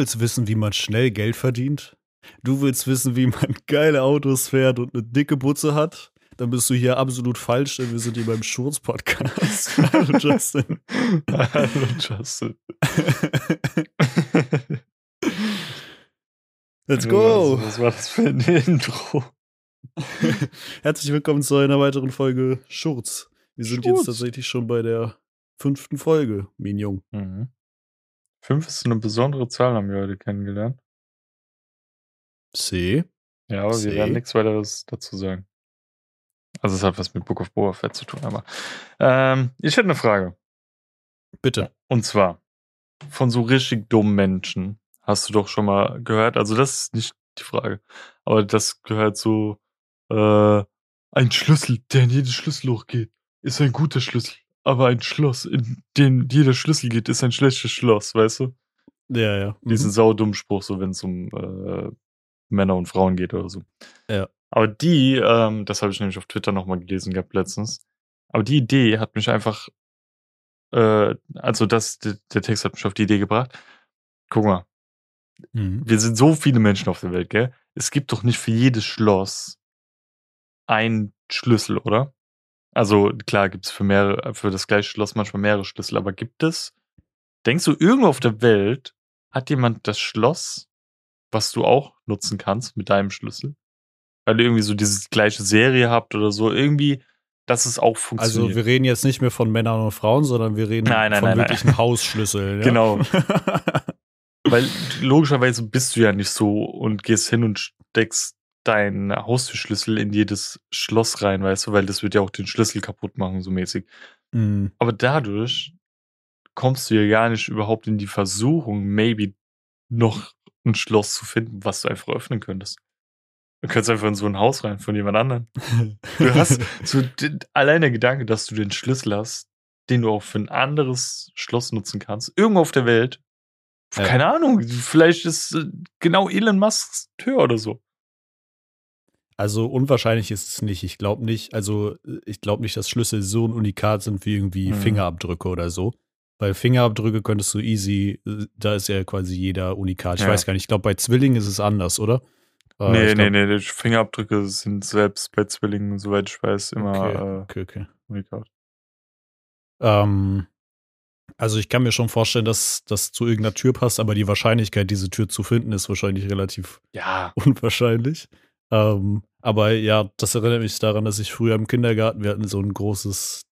willst wissen, wie man schnell Geld verdient? Du willst wissen, wie man geile Autos fährt und eine dicke Butze hat? Dann bist du hier absolut falsch, denn wir sind hier beim Schurz-Podcast. Hallo Justin. Hallo Justin. Let's go. Was, was war das für ein Intro? Herzlich willkommen zu einer weiteren Folge Schurz. Wir sind Schurz. jetzt tatsächlich schon bei der fünften Folge, Mignon. Mhm. Fünf ist eine besondere Zahl, haben wir heute kennengelernt. C. Ja, aber See. wir werden nichts weiteres dazu sagen. Also es hat was mit Book of Boba Fett zu tun, aber ähm, ich hätte eine Frage. Bitte. Und zwar von so richtig dummen Menschen hast du doch schon mal gehört. Also das ist nicht die Frage, aber das gehört so äh, ein Schlüssel, der in jedes Schlüsselloch geht, ist ein guter Schlüssel. Aber ein Schloss, in den jeder Schlüssel geht, ist ein schlechtes Schloss, weißt du? Ja, ja. Mhm. Diesen saudummen Spruch, so wenn es um äh, Männer und Frauen geht oder so. Ja. Aber die, ähm, das habe ich nämlich auf Twitter nochmal gelesen gehabt letztens. Aber die Idee hat mich einfach, äh, also das, der, der Text hat mich auf die Idee gebracht. Guck mal, Mhm. wir sind so viele Menschen auf der Welt, gell? Es gibt doch nicht für jedes Schloss einen Schlüssel, oder? Also klar gibt es für mehrere, für das gleiche Schloss manchmal mehrere Schlüssel, aber gibt es? Denkst du, irgendwo auf der Welt hat jemand das Schloss, was du auch nutzen kannst mit deinem Schlüssel? Weil ihr irgendwie so diese gleiche Serie habt oder so, irgendwie, dass es auch funktioniert. Also wir reden jetzt nicht mehr von Männern und Frauen, sondern wir reden Nein, nein, von nein, nein. wirklichen Hausschlüsseln. Ja? Genau. Weil logischerweise bist du ja nicht so und gehst hin und steckst deinen Haustürschlüssel in jedes Schloss rein, weißt du, weil das wird ja auch den Schlüssel kaputt machen, so mäßig. Mhm. Aber dadurch kommst du ja gar nicht überhaupt in die Versuchung, maybe noch ein Schloss zu finden, was du einfach öffnen könntest. Du könntest einfach in so ein Haus rein von jemand anderem. Du hast so den, allein der Gedanke, dass du den Schlüssel hast, den du auch für ein anderes Schloss nutzen kannst, irgendwo auf der Welt. Ja. Keine Ahnung, vielleicht ist äh, genau Elon Musks Tür oder so. Also unwahrscheinlich ist es nicht. Ich glaube nicht, also ich glaube nicht, dass Schlüssel so ein Unikat sind wie irgendwie Mhm. Fingerabdrücke oder so. Weil Fingerabdrücke könntest du easy, da ist ja quasi jeder Unikat. Ich Ja. weiß gar nicht, ich glaube bei Zwillingen ist es anders, oder? Äh, nee, nee, glaub- nee, die Fingerabdrücke sind selbst bei Zwillingen, soweit ich weiß, immer Okay, äh, okay, okay. unikat. Ähm, also ich kann mir schon vorstellen, dass das zu irgendeiner Tür passt, aber die Wahrscheinlichkeit, diese Tür zu finden, ist wahrscheinlich relativ Ja, unwahrscheinlich. Ähm, aber ja, das erinnert mich daran, dass ich früher im Kindergarten, wir hatten so ein großes,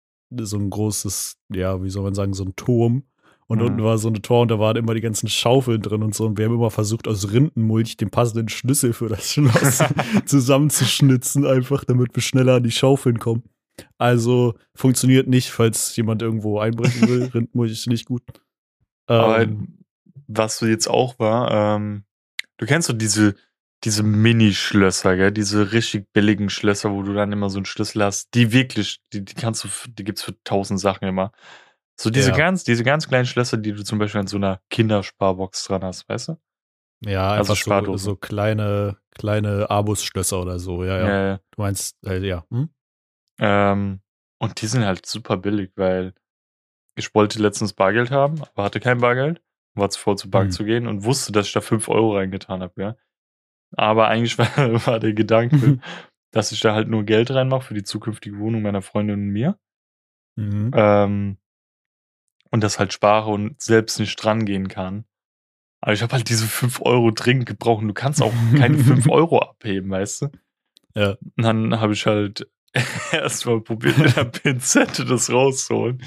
so ein großes, ja, wie soll man sagen, so ein Turm. Und Mhm. unten war so eine Tor und da waren immer die ganzen Schaufeln drin und so. Und wir haben immer versucht, aus Rindenmulch den passenden Schlüssel für das Schloss zusammenzuschnitzen, einfach, damit wir schneller an die Schaufeln kommen. Also funktioniert nicht, falls jemand irgendwo einbrechen will. Rindenmulch ist nicht gut. aber Ähm, was jetzt auch war, ähm, du kennst so diese, diese Mini-Schlösser, gell? Diese richtig billigen Schlösser, wo du dann immer so einen Schlüssel hast, die wirklich, die, die kannst du, die gibt's für tausend Sachen immer. So diese Ja. ganz, diese ganz kleinen Schlösser, die du zum Beispiel an so einer Kindersparbox dran hast, weißt du? ja, also einfach so, so kleine, kleine Abus-Schlösser oder so. Ja, ja. Ja, ja. Du meinst, halt, ja. Hm? Ähm, und die sind halt super billig, weil ich wollte letztens Bargeld haben, aber hatte kein Bargeld, war zu voll zur Bank Hm. zu gehen und wusste, dass ich da 5 Euro reingetan habe, ja. Aber eigentlich war, war der Gedanke, dass ich da halt nur Geld reinmache für die zukünftige Wohnung meiner Freundin und mir. Mhm. Ähm, und das halt spare und selbst nicht dran gehen kann. Aber ich habe halt diese 5 Euro dringend gebraucht du kannst auch keine 5 Euro abheben, weißt du? Ja. Und dann habe ich halt erstmal probiert, mit der Pinzette das rauszuholen.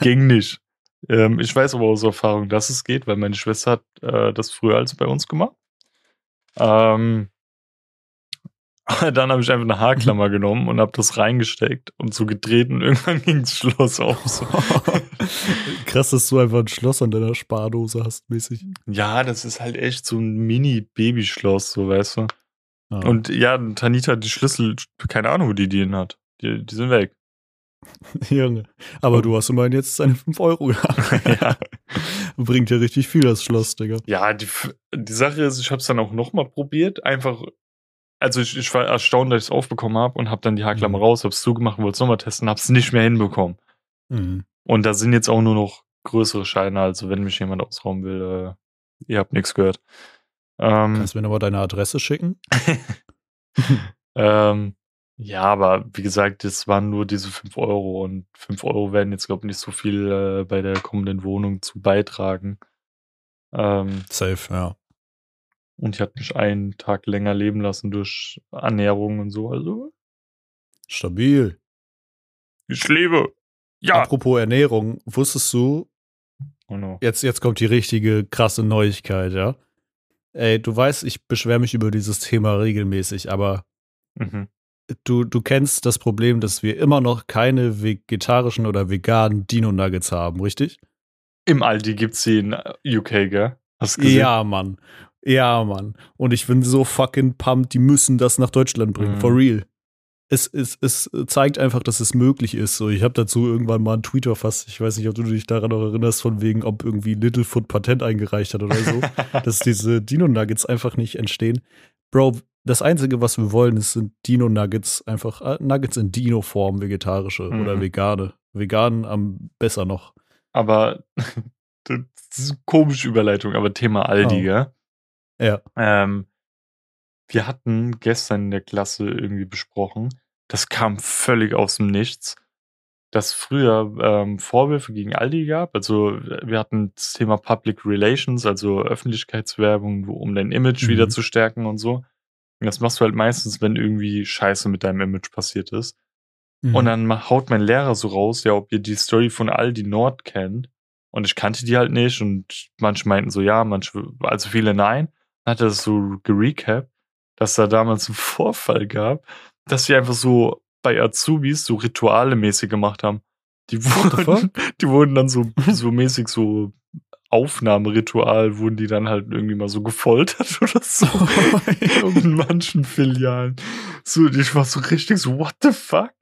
Ging nicht. Ähm, ich weiß aber aus Erfahrung, dass es geht, weil meine Schwester hat äh, das früher als bei uns gemacht. Ähm, dann habe ich einfach eine Haarklammer genommen und habe das reingesteckt und so gedreht und irgendwann ging das Schloss auf. So. Krass, dass du einfach ein Schloss an deiner Spardose hast, mäßig. Ja, das ist halt echt so ein Mini-Babyschloss, so weißt du. Ja. Und ja, Tanita hat die Schlüssel, keine Ahnung, wo die die hin hat. Die, die sind weg. Junge. Aber du hast immerhin jetzt deine 5 Euro gehabt. ja. Bringt ja richtig viel, das Schloss, Digga. Ja, die, die Sache ist, ich habe es dann auch nochmal probiert. Einfach, also ich, ich war erstaunt, dass ich es aufbekommen habe und habe dann die Haarklammer Mhm. raus, habe es zugemacht, wollte es nochmal testen, habe es nicht mehr hinbekommen. Mhm. Und da sind jetzt auch nur noch größere Scheine, also wenn mich jemand ausrauben will, Ihr habt nichts gehört. Ähm, Kannst du mir nochmal deine Adresse schicken? ähm, ja, aber wie gesagt, das waren nur diese 5 Euro und 5 Euro werden jetzt, glaube ich, nicht so viel äh, bei der kommenden Wohnung zu beitragen. Ähm, Safe, ja. und ich hatte mich einen Tag länger leben lassen durch Ernährung und so. Also, Stabil. ich lebe. Ja. Apropos Ernährung, wusstest du, Oh no. jetzt, jetzt kommt die richtige krasse Neuigkeit, ja? Ey, du weißt, ich beschwere mich über dieses Thema regelmäßig, aber Mhm. Du, du kennst das Problem, dass wir immer noch keine vegetarischen oder veganen Dino-Nuggets haben, richtig? Im Aldi gibt's sie in äh, UK, gell? Hast du gesehen? Ja, Mann. Ja, Mann. Und ich bin so fucking pumped, die müssen das nach Deutschland bringen. Mhm. For real. Es, es, es zeigt einfach, dass es möglich ist. So, ich habe dazu irgendwann mal einen Tweet verfasst. Ich weiß nicht, ob du dich daran noch erinnerst, von wegen, ob irgendwie Littlefoot Patent eingereicht hat oder so, dass diese Dino-Nuggets einfach nicht entstehen. Bro, das Einzige, was wir wollen, ist, sind Dino-Nuggets, einfach äh, Nuggets in Dino-Form, vegetarische Mhm. oder vegane. Vegan am besser noch. Aber das ist eine komische Überleitung, aber Thema Aldi, Oh. gell? Ja. Ähm, wir hatten gestern in der Klasse irgendwie besprochen, das kam völlig aus dem Nichts, dass früher ähm, Vorwürfe gegen Aldi gab. Also wir hatten das Thema Public Relations, also Öffentlichkeitswerbung, um dein Image Mhm. wieder zu stärken und so. Und das machst du halt meistens, wenn irgendwie Scheiße mit deinem Image passiert ist. Mhm. Und dann haut mein Lehrer so raus, ja, ob ihr die Story von Aldi Nord kennt. Und ich kannte die halt nicht und manche meinten so ja, manche, also viele nein. Dann hat er das so gerecapt, dass da damals einen Vorfall gab, dass sie einfach so bei Azubis so Rituale mäßig gemacht haben. Die wurden, die wurden dann so, so mäßig so Aufnahmeritual, wurden die dann halt irgendwie mal so gefoltert oder so. in manchen Filialen. So, ich war so richtig so, what the fuck?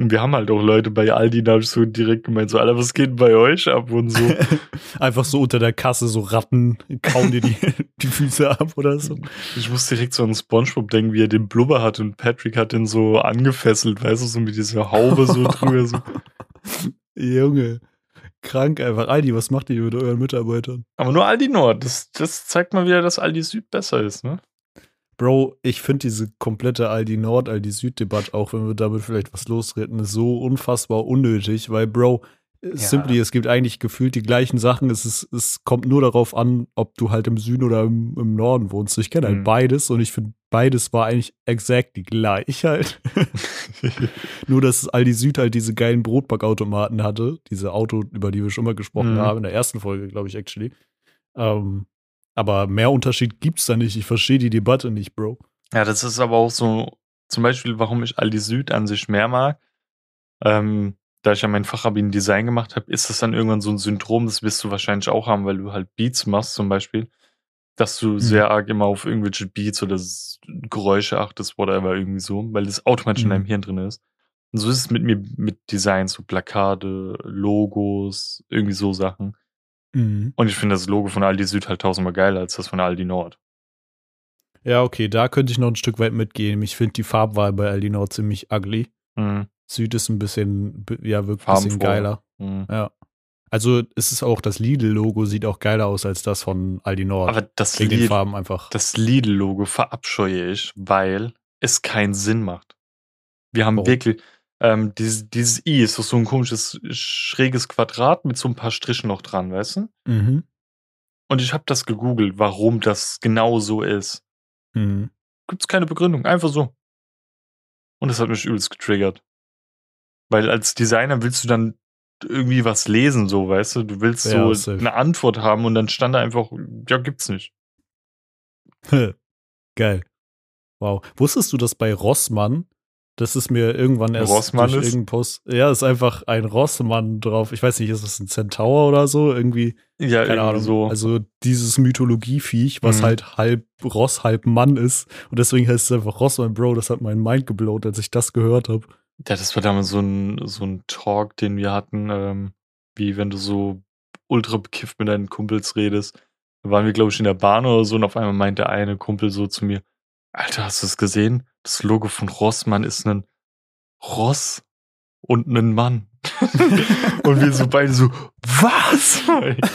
Und wir haben halt auch Leute bei Aldi, da so direkt gemeint, so, Alter, was geht bei euch ab und so. Einfach so unter der Kasse so Ratten kauen dir die, die Füße ab oder so. Ich muss direkt so an Spongebob denken, wie er den Blubber hat und Patrick hat den so angefesselt, weißt du, so mit dieser Haube so drüber. So. Junge, krank einfach. Aldi, was macht ihr mit euren Mitarbeitern? Aber nur Aldi Nord, das, das zeigt mal wieder, dass Aldi Süd besser ist, ne? Bro, ich finde diese komplette Aldi Nord, Aldi Süd-Debatte, auch wenn wir damit vielleicht was losreden, ist so unfassbar unnötig, weil, Bro, Ja. simply, es gibt eigentlich gefühlt die gleichen Sachen. Es, ist, es kommt nur darauf an, ob du halt im Süden oder im, im Norden wohnst. Ich kenne halt Mhm. beides und ich finde, beides war eigentlich exactly gleich halt. Nur, dass Aldi Süd halt diese geilen Brotbackautomaten hatte. Diese Auto, über die wir schon mal gesprochen Mhm. haben, in der ersten Folge, glaube ich, actually. Ähm, aber mehr Unterschied gibt's da nicht. Ich verstehe die Debatte nicht, Bro. Ja, das ist aber auch so, zum Beispiel, warum ich Aldi Süd an sich mehr mag. Ähm, da ich ja mein Fachabi in Design gemacht habe, ist das dann irgendwann so ein Syndrom, das wirst du wahrscheinlich auch haben, weil du halt Beats machst zum Beispiel, dass du sehr arg immer auf irgendwelche Beats oder Geräusche achtest, whatever, irgendwie so, weil das automatisch in Mhm. deinem Hirn drin ist. Und so ist es mit mir mit Designs, so Plakate, Logos, irgendwie so Sachen. Mhm. Und ich finde das Logo von Aldi Süd halt tausendmal geiler als das von Aldi Nord. Ja, okay, da könnte ich noch ein Stück weit mitgehen. Ich finde die Farbwahl bei Aldi Nord ziemlich ugly. Mhm. Süd ist ein bisschen, ja, wirklich ein bisschen geiler. Mhm. Ja. Also es ist auch, das Lidl-Logo sieht auch geiler aus als das von Aldi Nord. Aber das wegen den Farben einfach. das Lidl-Logo verabscheue ich, weil es keinen Sinn macht. Wir haben Warum? wirklich, ähm, dieses, dieses I ist doch so ein komisches, schräges Quadrat mit so ein paar Strichen noch dran, weißt du? Mhm. Und ich habe das gegoogelt, warum das genau so ist. Mhm. Gibt's keine Begründung, einfach so. Und das hat mich übelst getriggert. Weil als Designer willst du dann irgendwie was lesen, so, weißt du? Du willst Ja, so safe. eine Antwort haben und dann stand da einfach, ja, gibt's nicht. Geil. Wow. Wusstest du, dass bei Rossmann, das ist mir irgendwann erst Rossmann durch ist? irgendeinen Post, ja, ist einfach ein Rossmann drauf. Ich weiß nicht, ist das ein Centaur oder so? Irgendwie, Ja, keine Ahnung. so. Also dieses Mythologieviech, was Mhm. halt halb Ross, halb Mann ist. Und deswegen heißt es einfach Rossmann, Bro. Das hat mein Mind geblowt, als ich das gehört habe. Ja, das war damals so ein, so ein Talk, den wir hatten, ähm, wie wenn du so ultra bekifft mit deinen Kumpels redest. Da waren wir, glaube ich, in der Bahn oder so und auf einmal meint der eine Kumpel so zu mir, Alter, hast du es gesehen? Das Logo von Rossmann ist ein Ross und ein Mann. und wir so beide so, was?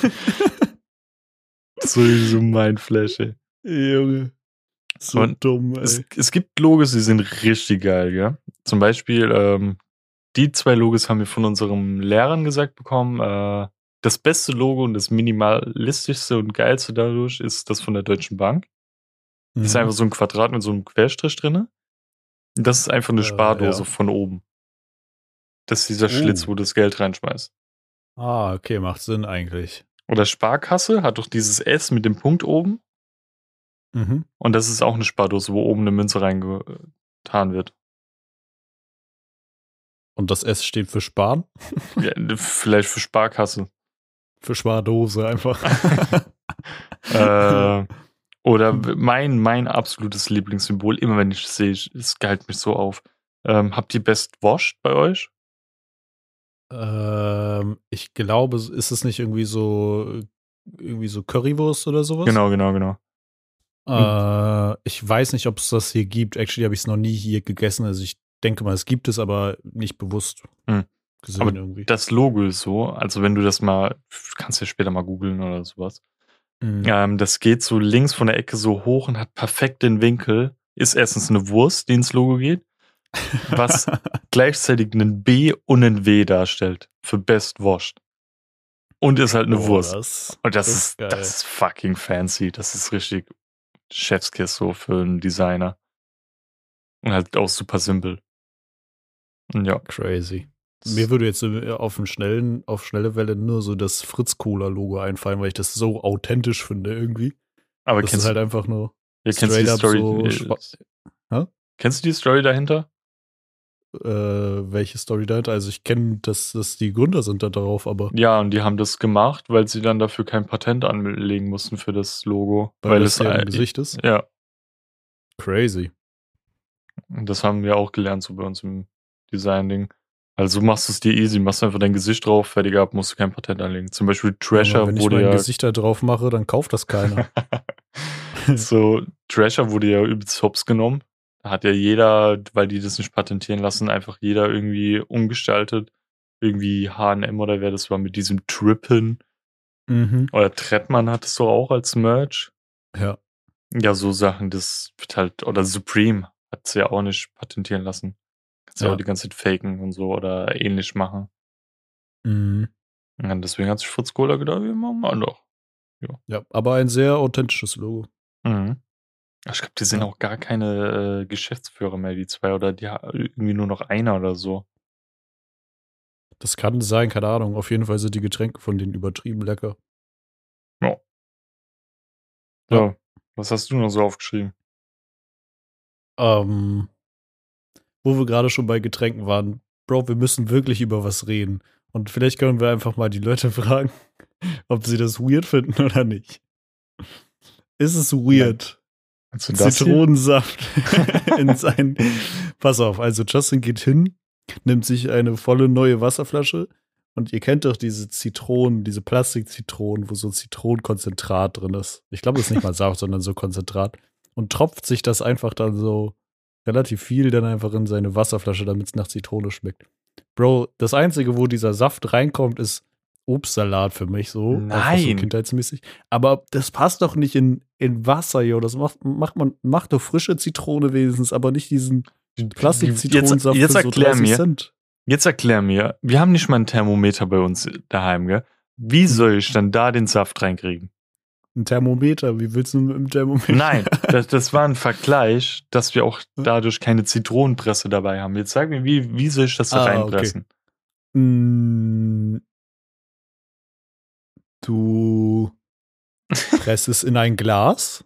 So, so mein Flash, ey. Junge. So Und dumm, ey. Es, es gibt Logos, die sind richtig geil, ja. Zum Beispiel, ähm, die zwei Logos haben wir von unseren Lehrern gesagt bekommen. Äh, das beste Logo und das minimalistischste und geilste dadurch ist das von der Deutschen Bank. Das ist Mhm. einfach so ein Quadrat mit so einem Querstrich drinne. Das ist einfach eine Äh, Spardose ja. von oben. Das ist dieser Oh. Schlitz, wo du das Geld reinschmeißt. Ah, okay, macht Sinn eigentlich. Oder Sparkasse hat doch dieses S mit dem Punkt oben. Mhm. Und das ist auch eine Spardose, wo oben eine Münze reingetan wird. Und das S steht für Sparen? Ja, vielleicht für Sparkasse. Für Spardose einfach. äh, oder mein, mein absolutes Lieblingssymbol, immer wenn ich es sehe, es geilt mich so auf. Ähm, habt ihr Best Washed bei euch? ähm, ich glaube, ist es nicht irgendwie so irgendwie so Currywurst oder sowas? Genau, genau, genau. Äh, ich weiß nicht, ob es das hier gibt. Actually habe ich es noch nie hier gegessen. Also ich denke mal, es gibt es, aber nicht bewusst Hm. gesehen Aber irgendwie. Das Logo ist so, also wenn du das mal, kannst du ja später mal googeln oder sowas. Mhm. Ähm, das geht so links von der Ecke so hoch und hat perfekt den Winkel. Ist erstens eine Wurst, die ins Logo geht, was gleichzeitig einen B und einen W darstellt für Best Washed. Und ist halt eine Oh, Wurst. Das, Und das, das ist, geil. das ist fucking fancy. Das ist richtig Chefskiss so für einen Designer. Und halt auch super simpel. Ja. crazy. Mir würde jetzt äh, auf, einen schnellen, auf schnelle Welle nur so das Fritz-Cola-Logo einfallen, weil ich das so authentisch finde irgendwie. Aber Das kennst, ist halt einfach nur ja, kennst du die Story? so äh, kennst du die Story dahinter? Äh, welche Story da hat. Also ich kenne, dass das die Gründer sind da drauf, aber Ja, und die haben das gemacht, weil sie dann dafür kein Patent anlegen mussten für das Logo. weil, weil das es ja im Gesicht ist. Ja, Crazy. und das haben wir auch gelernt so bei uns im Design-Ding. Also machst du es dir easy, machst einfach dein Gesicht drauf, fertig ab, musst du kein Patent anlegen. Zum Beispiel Trasher wenn ich wurde mein ja Gesicht da drauf mache, dann kauft das keiner. so, Trasher wurde ja übelst hops genommen. Hat ja jeder, weil die das nicht patentieren lassen, einfach jeder irgendwie umgestaltet. Irgendwie H&M oder wer das war mit diesem Trippen. mhm. Oder Trettmann hat es doch auch als Merch. Ja. Ja, so Sachen, das wird halt, oder Supreme hat es ja auch nicht patentieren lassen. Kannst ja Ja. auch die ganze Zeit faken und so oder ähnlich machen. Mhm. Und deswegen hat sich Fritz Kohler gedacht, wir machen mal doch. Ja, aber ein sehr authentisches Logo. Mhm. Ich glaube, die sind Ja. auch gar keine äh, Geschäftsführer mehr, die zwei, oder die irgendwie nur noch einer oder so. Das kann sein, keine Ahnung. Auf jeden Fall sind die Getränke von denen übertrieben lecker. Ja. Ja. So, was hast du noch so aufgeschrieben? Ähm, wo wir gerade schon bei Getränken waren, Bro, wir müssen wirklich über was reden. Und vielleicht können wir einfach mal die Leute fragen, ob sie das weird finden oder nicht. Ist es weird, Zitronensaft in sein. Pass auf, also Justin geht hin, nimmt sich eine volle neue Wasserflasche und ihr kennt doch diese Zitronen, diese Plastikzitronen, wo so Zitronenkonzentrat drin ist. Ich glaube, das ist nicht mal Saft, sondern so Konzentrat. Und tropft sich das einfach dann so relativ viel dann einfach in seine Wasserflasche, damit es nach Zitrone schmeckt. Bro, das Einzige, wo dieser Saft reinkommt, ist Obstsalat für mich so. Einfach So Nein. kindheitsmäßig. Aber das passt doch nicht in, in Wasser, jo. Das macht, macht man, macht doch frische Zitrone wenigstens, aber nicht diesen Plastikzitronensaft Jetzt, jetzt für so erklär 30 mir, Cent. jetzt erklär mir, wir haben nicht mal ein Thermometer bei uns daheim, gell? Wie soll ich dann da den Saft reinkriegen? Ein Thermometer, wie willst du mit dem Thermometer? Nein, das, das war ein Vergleich, dass wir auch dadurch keine Zitronenpresse dabei haben. Jetzt sag mir, wie, wie soll ich das da Ah, reinpressen? Mm, Du presst es in ein Glas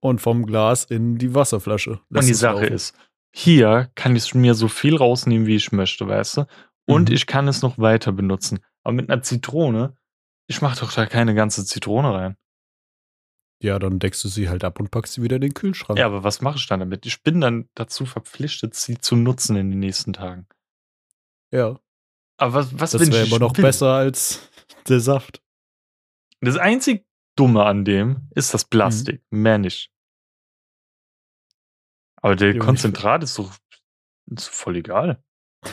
und vom Glas in die Wasserflasche. Und Lässt die es Sache laufen. ist, hier kann ich mir so viel rausnehmen, wie ich möchte, weißt du? Und Mhm. ich kann es noch weiter benutzen. Aber mit einer Zitrone, ich mache doch da keine ganze Zitrone rein. Ja, dann deckst du sie halt ab und packst sie wieder in den Kühlschrank. Ja, aber was mache ich dann damit? Ich bin dann dazu verpflichtet, sie zu nutzen in den nächsten Tagen. Ja, Aber was, was das wäre immer noch will? besser als der Saft. Das einzig Dumme an dem ist das Plastik, mehr nicht. Aber der Junge, Konzentrat ist doch ist voll egal.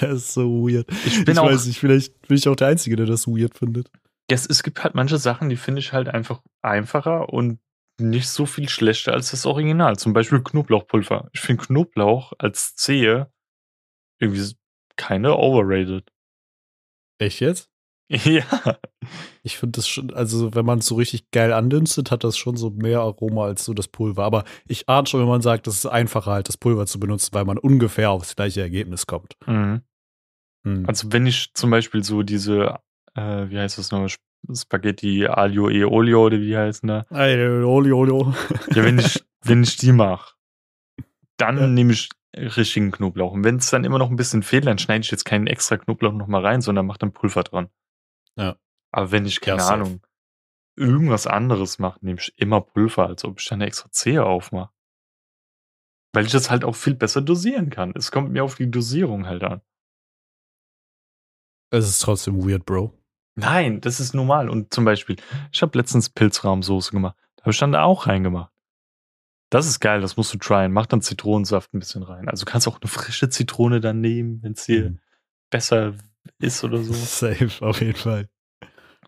Das ist so weird. Ich bin ich auch, weiß nicht, vielleicht bin ich auch der Einzige, der das weird findet. es, es gibt halt manche Sachen, die finde ich halt einfach einfacher und nicht so viel schlechter als das Original. Zum Beispiel Knoblauchpulver. Ich finde Knoblauch als Zehe irgendwie keine overrated. Echt jetzt? Ja. Ich finde das schon, also wenn man es so richtig geil andünstet, hat das schon so mehr Aroma als so das Pulver. Aber ich ahne schon, wenn man sagt, es ist einfacher halt das Pulver zu benutzen, weil man ungefähr aufs gleiche Ergebnis kommt. Mhm. Hm. Also wenn ich zum Beispiel so diese, äh, wie heißt das nochmal, Spaghetti Aglio e Olio oder wie heißen da? Ey, Olio, Olio. Ja, wenn ich, wenn ich die mache, dann Ja. nehme ich richtigen Knoblauch. Und wenn es dann immer noch ein bisschen fehlt, dann schneide ich jetzt keinen extra Knoblauch nochmal rein, sondern mache dann Pulver dran. Ja. Aber wenn ich, keine Ja. Ahnung, irgendwas anderes mache, nehme ich immer Pulver, als ob ich dann eine extra Zehe aufmache. Weil ich das halt auch viel besser dosieren kann. Es kommt mir auf die Dosierung halt an. Es ist trotzdem weird, Bro. Nein, das ist normal. Und zum Beispiel, ich habe letztens Pilzrahmsoße gemacht. Da habe ich dann da auch reingemacht. Das ist geil, das musst du tryen. Mach dann Zitronensaft ein bisschen rein. Also du kannst auch eine frische Zitrone dann nehmen, wenn es dir Mhm. besser ist oder so. Safe, auf jeden Fall.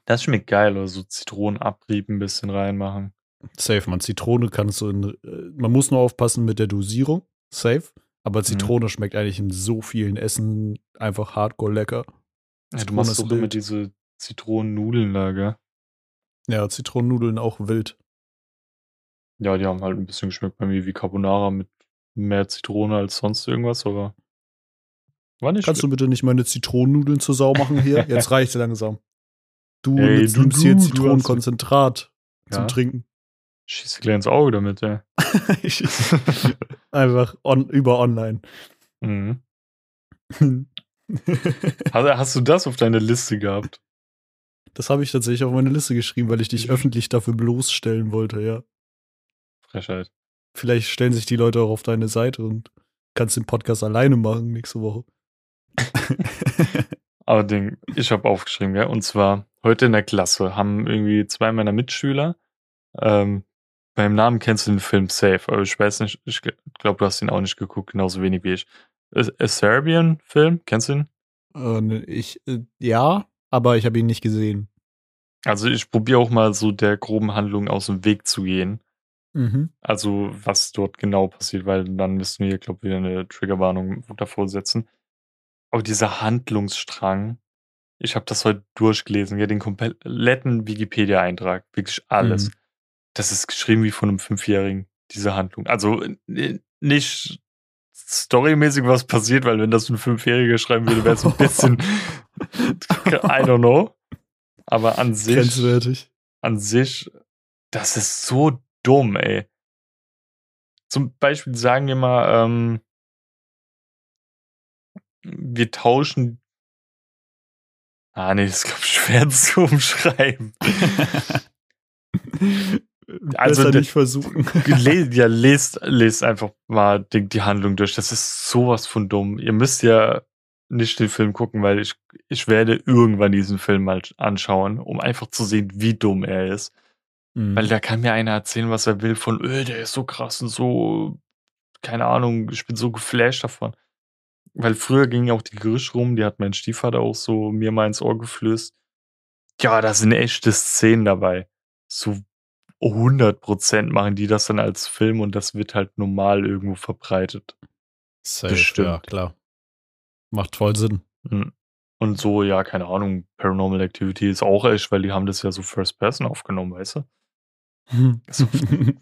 Das schmeckt geil. Oder so Zitronenabrieb ein bisschen reinmachen. Safe, man. Zitrone kannst du in, äh, man muss nur aufpassen mit der Dosierung. Safe. Mhm. Aber Zitrone schmeckt eigentlich in so vielen Essen einfach hardcore lecker. Ja, du machst doch immer diese Zitronennudeln da, gell? Ja, Zitronennudeln auch wild. Ja, die haben halt ein bisschen geschmeckt bei mir wie Carbonara mit mehr Zitrone als sonst irgendwas, aber war nicht Kannst du bitte nicht meine Zitronennudeln zur Sau machen hier? Jetzt reicht langsam. Du Ey, nimmst, du- hier Zitronenkonzentrat Ja. zum Trinken. Schieß dir gleich ins Auge damit, ey. Ich- Einfach on, über online. mhm. Hast, du das auf deiner Liste gehabt? Das habe ich tatsächlich auf meine Liste geschrieben, weil ich dich öffentlich dafür bloßstellen wollte, ja. Frechheit. Vielleicht stellen sich die Leute auch auf deine Seite und kannst den Podcast alleine machen nächste Woche. Aber Ding, ich habe aufgeschrieben, gell? Und zwar heute in der Klasse haben irgendwie zwei meiner Mitschüler, ähm, beim Namen kennst du den Film Safe, aber ich weiß nicht, ich glaube, du hast ihn auch nicht geguckt, genauso wenig wie ich. A, Serbian-Film, kennst du ihn? Äh, ne, ich, äh, ja, aber ich habe ihn nicht gesehen. Also ich probiere auch mal so der groben Handlung aus dem Weg zu gehen. Mhm. Also was dort genau passiert, weil dann müssen wir, glaube ich, wieder eine Triggerwarnung davor setzen. Aber dieser Handlungsstrang, ich habe das heute durchgelesen, ja, den kompletten Wikipedia-Eintrag, wirklich alles. Mhm. Das ist geschrieben wie von einem Fünfjährigen, diese Handlung. Also äh, nicht storymäßig was passiert, weil wenn das ein Fünfjähriger schreiben würde, wäre es ein bisschen, I don't know. Aber an sich, Grenzwertig. an sich, das ist so dumm, ey. Zum Beispiel sagen wir mal, ähm, wir tauschen. Ah, nee, das ist, schwer zu umschreiben. Also Besser nicht versuchen. Ja, lest, lest einfach mal die, die Handlung durch. Das ist sowas von dumm. Ihr müsst ja nicht den Film gucken, weil ich, ich werde irgendwann diesen Film mal anschauen, um einfach zu sehen, wie dumm er ist. Mhm. Weil da kann mir einer erzählen, was er will, von, öh, der ist so krass und so, keine Ahnung, ich bin so geflasht davon. Weil früher ging auch die Gerüchte rum, die hat mein Stiefvater auch so mir mal ins Ohr geflößt. Ja, da sind echte Szenen dabei. So 100% machen die das dann als Film und das wird halt normal irgendwo verbreitet. Safe, bestimmt. ja, klar. Macht voll Sinn. Mhm. Und so, ja, keine Ahnung, Paranormal Activity ist auch echt, weil die haben das ja so First Person aufgenommen, weißt du? So-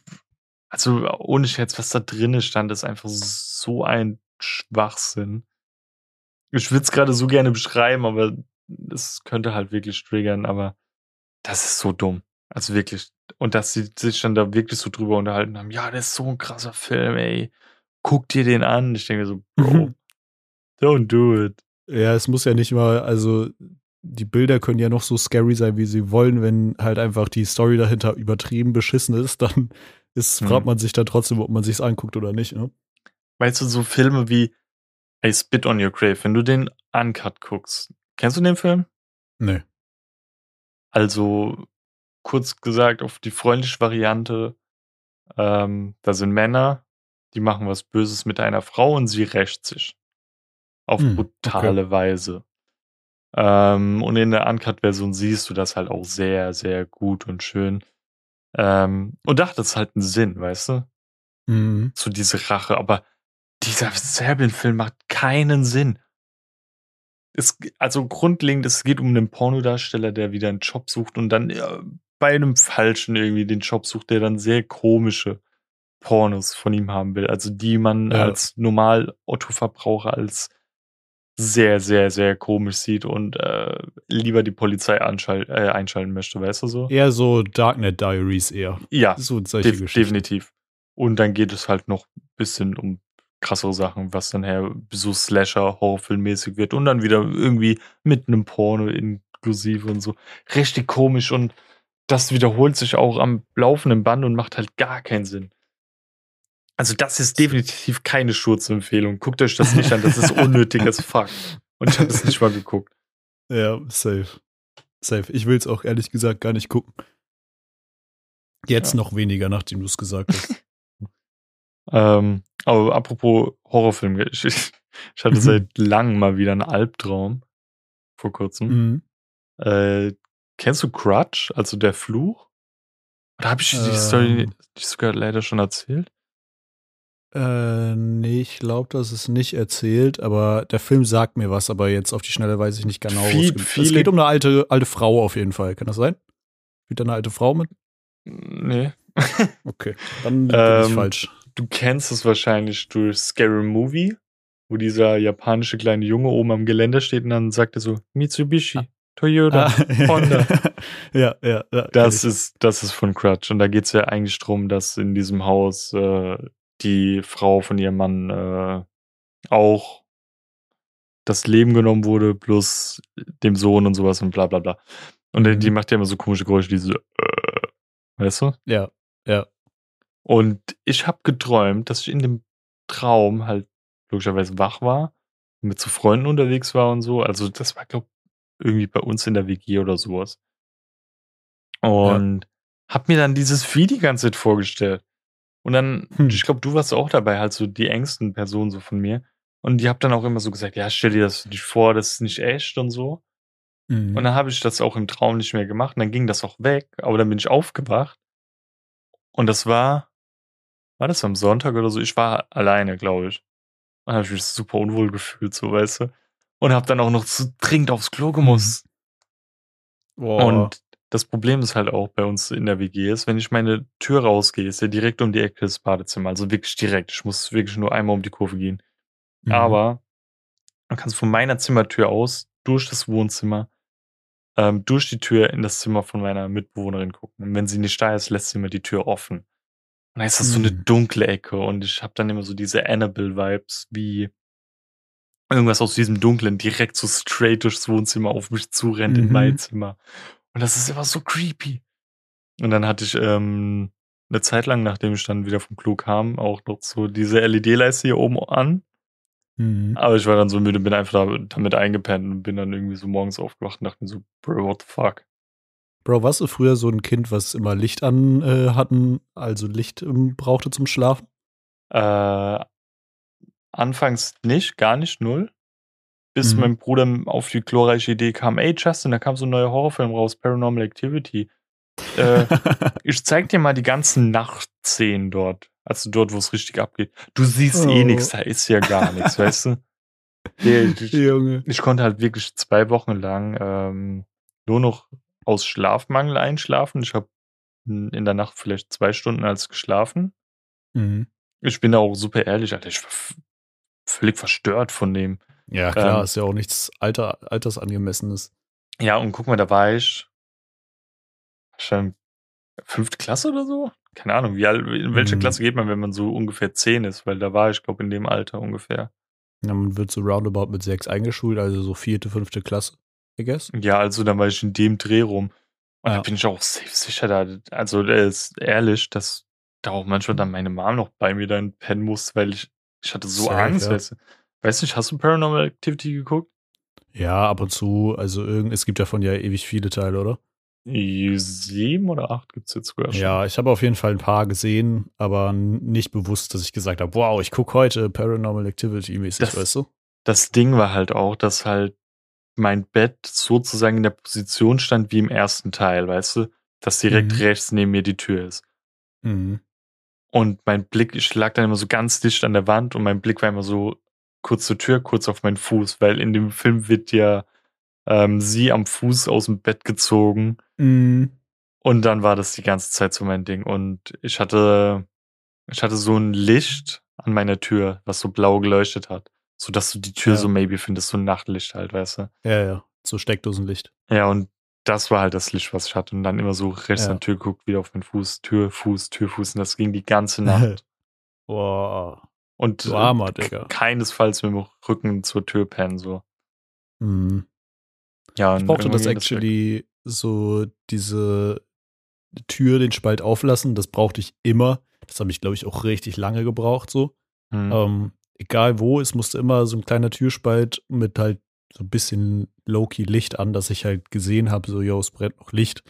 Also ohne Scherz, was da drinnen stand, ist einfach so ein Schwachsinn. Ich würde es gerade so gerne beschreiben, aber es könnte halt wirklich triggern, aber das ist so dumm. Also wirklich. Und dass sie sich dann da wirklich so drüber unterhalten haben, ja, das ist so ein krasser Film, ey. Guck dir den an. Ich denke mir so, Bro, don't do it. Ja, es muss ja nicht mal, also die Bilder können ja noch so scary sein, wie sie wollen, wenn halt einfach die Story dahinter übertrieben beschissen ist, dann ist, Mhm. fragt man sich dann trotzdem, ob man sich's anguckt oder nicht, ne? Weißt du, so Filme wie Ey, Spit on Your Grave, wenn du den Uncut guckst. Kennst du den Film? Nee. Also, kurz gesagt, auf die freundliche Variante, ähm, da sind Männer, die machen was Böses mit einer Frau und sie rächt sich. Auf Hm, brutale Weise. Ähm, und in der Uncut-Version siehst du das halt auch sehr, sehr gut und schön. Ähm, und dachte, es halt einen Sinn, weißt du? Mhm. So diese Rache. Aber dieser Serbien-Film macht keinen Sinn. Es, also grundlegend, es geht um einen Pornodarsteller, der wieder einen Job sucht und dann ja, bei einem Falschen irgendwie den Job sucht, der dann sehr komische Pornos von ihm haben will. Also die man Ja. als normal Otto-Verbraucher als sehr, sehr, sehr komisch sieht und äh, lieber die Polizei äh, einschalten möchte, weißt du so? Eher so Darknet Diaries eher. Ja, So solche def Geschichten. definitiv. Und dann geht es halt noch ein bisschen um krassere Sachen, was dann her so Slasher, Horrorfilmmäßig wird und dann wieder irgendwie mit einem Porno inklusive und so. Richtig komisch und das wiederholt sich auch am laufenden Band und macht halt gar keinen Sinn. Also das ist definitiv keine Schurzempfehlung. Guckt euch das nicht an, das ist unnötig as fuck. Und ich habe es nicht mal geguckt. Ja, safe. Safe. Ich will es auch ehrlich gesagt gar nicht gucken. Jetzt Ja. noch weniger, nachdem du es gesagt hast. Ähm, aber apropos Horrorfilm, ich, ich hatte Mhm. seit langem mal wieder einen Albtraum. Vor kurzem. mhm. Äh, kennst du Crutch, also der Fluch? Oder habe ich die Story Ähm. die sogar leider schon erzählt? Äh, nee, ich glaube, das ist nicht erzählt, aber der Film sagt mir was, aber jetzt auf die Schnelle weiß ich nicht genau. Viel- es viele- geht um eine alte, alte Frau auf jeden Fall. Kann das sein? Spielt da eine alte Frau mit? Nee. Okay, dann bin Ähm, ich falsch. Du kennst es wahrscheinlich durch Scary Movie, wo dieser japanische kleine Junge oben am Geländer steht und dann sagt er so Mitsubishi, Toyota. Honda. ja, ja, ja. Das ist, das ist von Crutch. Und da geht es ja eigentlich drum, dass in diesem Haus äh, die Frau von ihrem Mann äh, auch das Leben genommen wurde, plus dem Sohn und sowas und bla bla bla. Und die- Mhm. macht ja immer so komische Geräusche, diese, äh, weißt du? Ja, ja. Und ich habe geträumt, dass ich in dem Traum halt logischerweise wach war, mit so Freunden unterwegs war und so. Also das war, glaube irgendwie bei uns in der WG oder sowas. Und hab mir dann dieses Vieh die ganze Zeit vorgestellt. Und dann, Hm. ich glaube, du warst auch dabei, halt so die engsten Personen so von mir. Und die habt dann auch immer so gesagt, ja, stell dir das nicht vor, das ist nicht echt und so. Mhm. Und dann habe ich das auch im Traum nicht mehr gemacht. Und dann ging das auch weg. Aber dann bin ich aufgewacht. Und das war, war das am Sonntag oder so? Ich war alleine, glaube ich. Und habe ich mich super unwohl gefühlt, so, weißt du. Und habe dann auch noch zu dringend aufs Klo gemusst. Boah. Und das Problem ist halt auch bei uns in der WG ist, wenn ich meine Tür rausgehe, ist ja direkt um die Ecke das Badezimmer. Also wirklich direkt. Ich muss wirklich nur einmal um die Kurve gehen. Mhm. Aber man kann von meiner Zimmertür aus durch das Wohnzimmer, ähm, durch die Tür in das Zimmer von meiner Mitbewohnerin gucken. Und wenn sie nicht da ist, lässt sie mir die Tür offen. Und dann ist das so eine Mhm. dunkle Ecke und ich habe dann immer so diese Annabelle-Vibes, wie irgendwas aus diesem Dunklen direkt so straight durchs Wohnzimmer auf mich zurennt in Mhm. mein Zimmer. Und das ist immer so creepy. Und dann hatte ich ähm, eine Zeit lang, nachdem ich dann wieder vom Klo kam, auch noch so diese LED-Leiste hier oben an. Mhm. Aber ich war dann so müde, bin einfach da, damit eingepennt und bin dann irgendwie so morgens aufgewacht und dachte mir so, Bro, what the fuck? Bro, warst du früher so ein Kind, was immer Licht an äh, hatten, also Licht ähm, brauchte zum Schlafen? Äh, anfangs nicht, gar nicht, null. Bis Mhm. mein Bruder auf die glorreiche Idee kam, ey Justin, da kam so ein neuer Horrorfilm raus, Paranormal Activity. Äh, ich zeig dir mal die ganzen Nachtszenen dort. Also dort, wo es richtig abgeht. Du siehst eh Oh. nichts, da ist ja gar nichts, weißt du? Der, ich, Junge. ich konnte halt wirklich zwei Wochen lang ähm, nur noch aus Schlafmangel einschlafen. Ich habe in der Nacht vielleicht zwei Stunden als geschlafen. Mhm. Ich bin da auch super ehrlich, Alter. Ich war völlig verstört von dem. Ja, klar, Ähm, ist ja auch nichts Alter, Altersangemessenes. Ja, und guck mal, da war ich schon fünfte Klasse oder so? Keine Ahnung, wie alt, in welche Mhm. Klasse geht man, wenn man so ungefähr zehn ist? Weil da war ich, glaube in dem Alter ungefähr. Ja, man wird so roundabout mit sechs eingeschult, also so vierte, fünfte Klasse, I guess. Ja, also dann war ich in dem Dreh rum. Und Ja. da bin ich auch safe sicher da. Also, der ist ehrlich, dass da auch manchmal dann meine Mom noch bei mir dann pennen muss, weil ich, ich hatte so Safe, Angst. ja. Weißt du weißt nicht, hast du Paranormal Activity geguckt? Ja, ab und zu, also irgend, es gibt davon ja ewig viele Teile, oder? Sieben oder acht gibt's jetzt sogar schon. Ja, ich habe auf jeden Fall ein paar gesehen, aber nicht bewusst, dass ich gesagt habe, wow, ich gucke heute Paranormal Activity mäßig, Das- weißt du? das Ding war halt auch, dass halt mein Bett sozusagen in der Position stand wie im ersten Teil, weißt du? Dass direkt Mhm. rechts neben mir die Tür ist. Mhm. Und mein Blick, ich lag dann immer so ganz dicht an der Wand und mein Blick war immer so kurz zur Tür, kurz auf meinen Fuß, weil in dem Film wird ja ähm, sie am Fuß aus dem Bett gezogen Mhm. und dann war das die ganze Zeit so mein Ding. Und ich hatte, ich hatte so ein Licht an meiner Tür, was so blau geleuchtet hat, sodass du die Tür Ja. so maybe findest, so ein Nachtlicht halt, weißt du? Ja, ja. So Steckdosenlicht. Ja, und das war halt das Licht, was ich hatte. Und dann immer so rechts Ja. an die Tür guckt, wieder auf meinen Fuß, Tür, Fuß, Tür, Fuß. Und das ging die ganze Nacht. Boah. Und Du Armer, Digga. keinesfalls mit dem Rücken zur Tür pennen, so. Mhm. Ja, Ich brauchte das actually so diese Tür, den Spalt auflassen, das brauchte ich immer. Das habe ich, glaube ich, auch richtig lange gebraucht, so. Hm. Ähm, egal wo, es musste immer so ein kleiner Türspalt mit halt so ein bisschen low-key Licht an, dass ich halt gesehen habe, so, yo, es brennt noch Licht.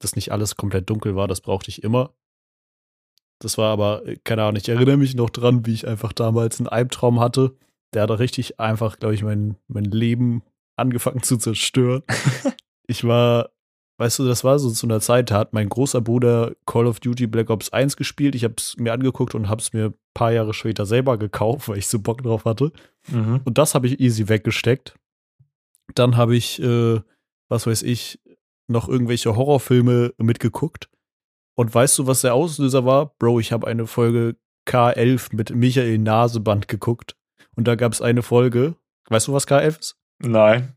Dass nicht alles komplett dunkel war, das brauchte ich immer. Das war aber, äh, keine Ahnung, ich erinnere mich noch dran, wie ich einfach damals einen Albtraum hatte. Der hat richtig einfach, glaube ich, mein, mein Leben angefangen zu zerstören. ich war, weißt du, das war so zu einer Zeit, da hat mein großer Bruder Call of Duty Black Ops 1 gespielt. Ich habe es mir angeguckt und habe es mir ein paar Jahre später selber gekauft, weil ich so Bock drauf hatte. Mhm. Und das habe ich easy weggesteckt. Dann habe ich, äh, was weiß ich, noch irgendwelche Horrorfilme mitgeguckt. Und weißt du, was der Auslöser war? Bro, ich habe eine Folge K11 mit Michael Naseband geguckt. Und da gab es eine Folge. Weißt du, was K11 ist? Nein,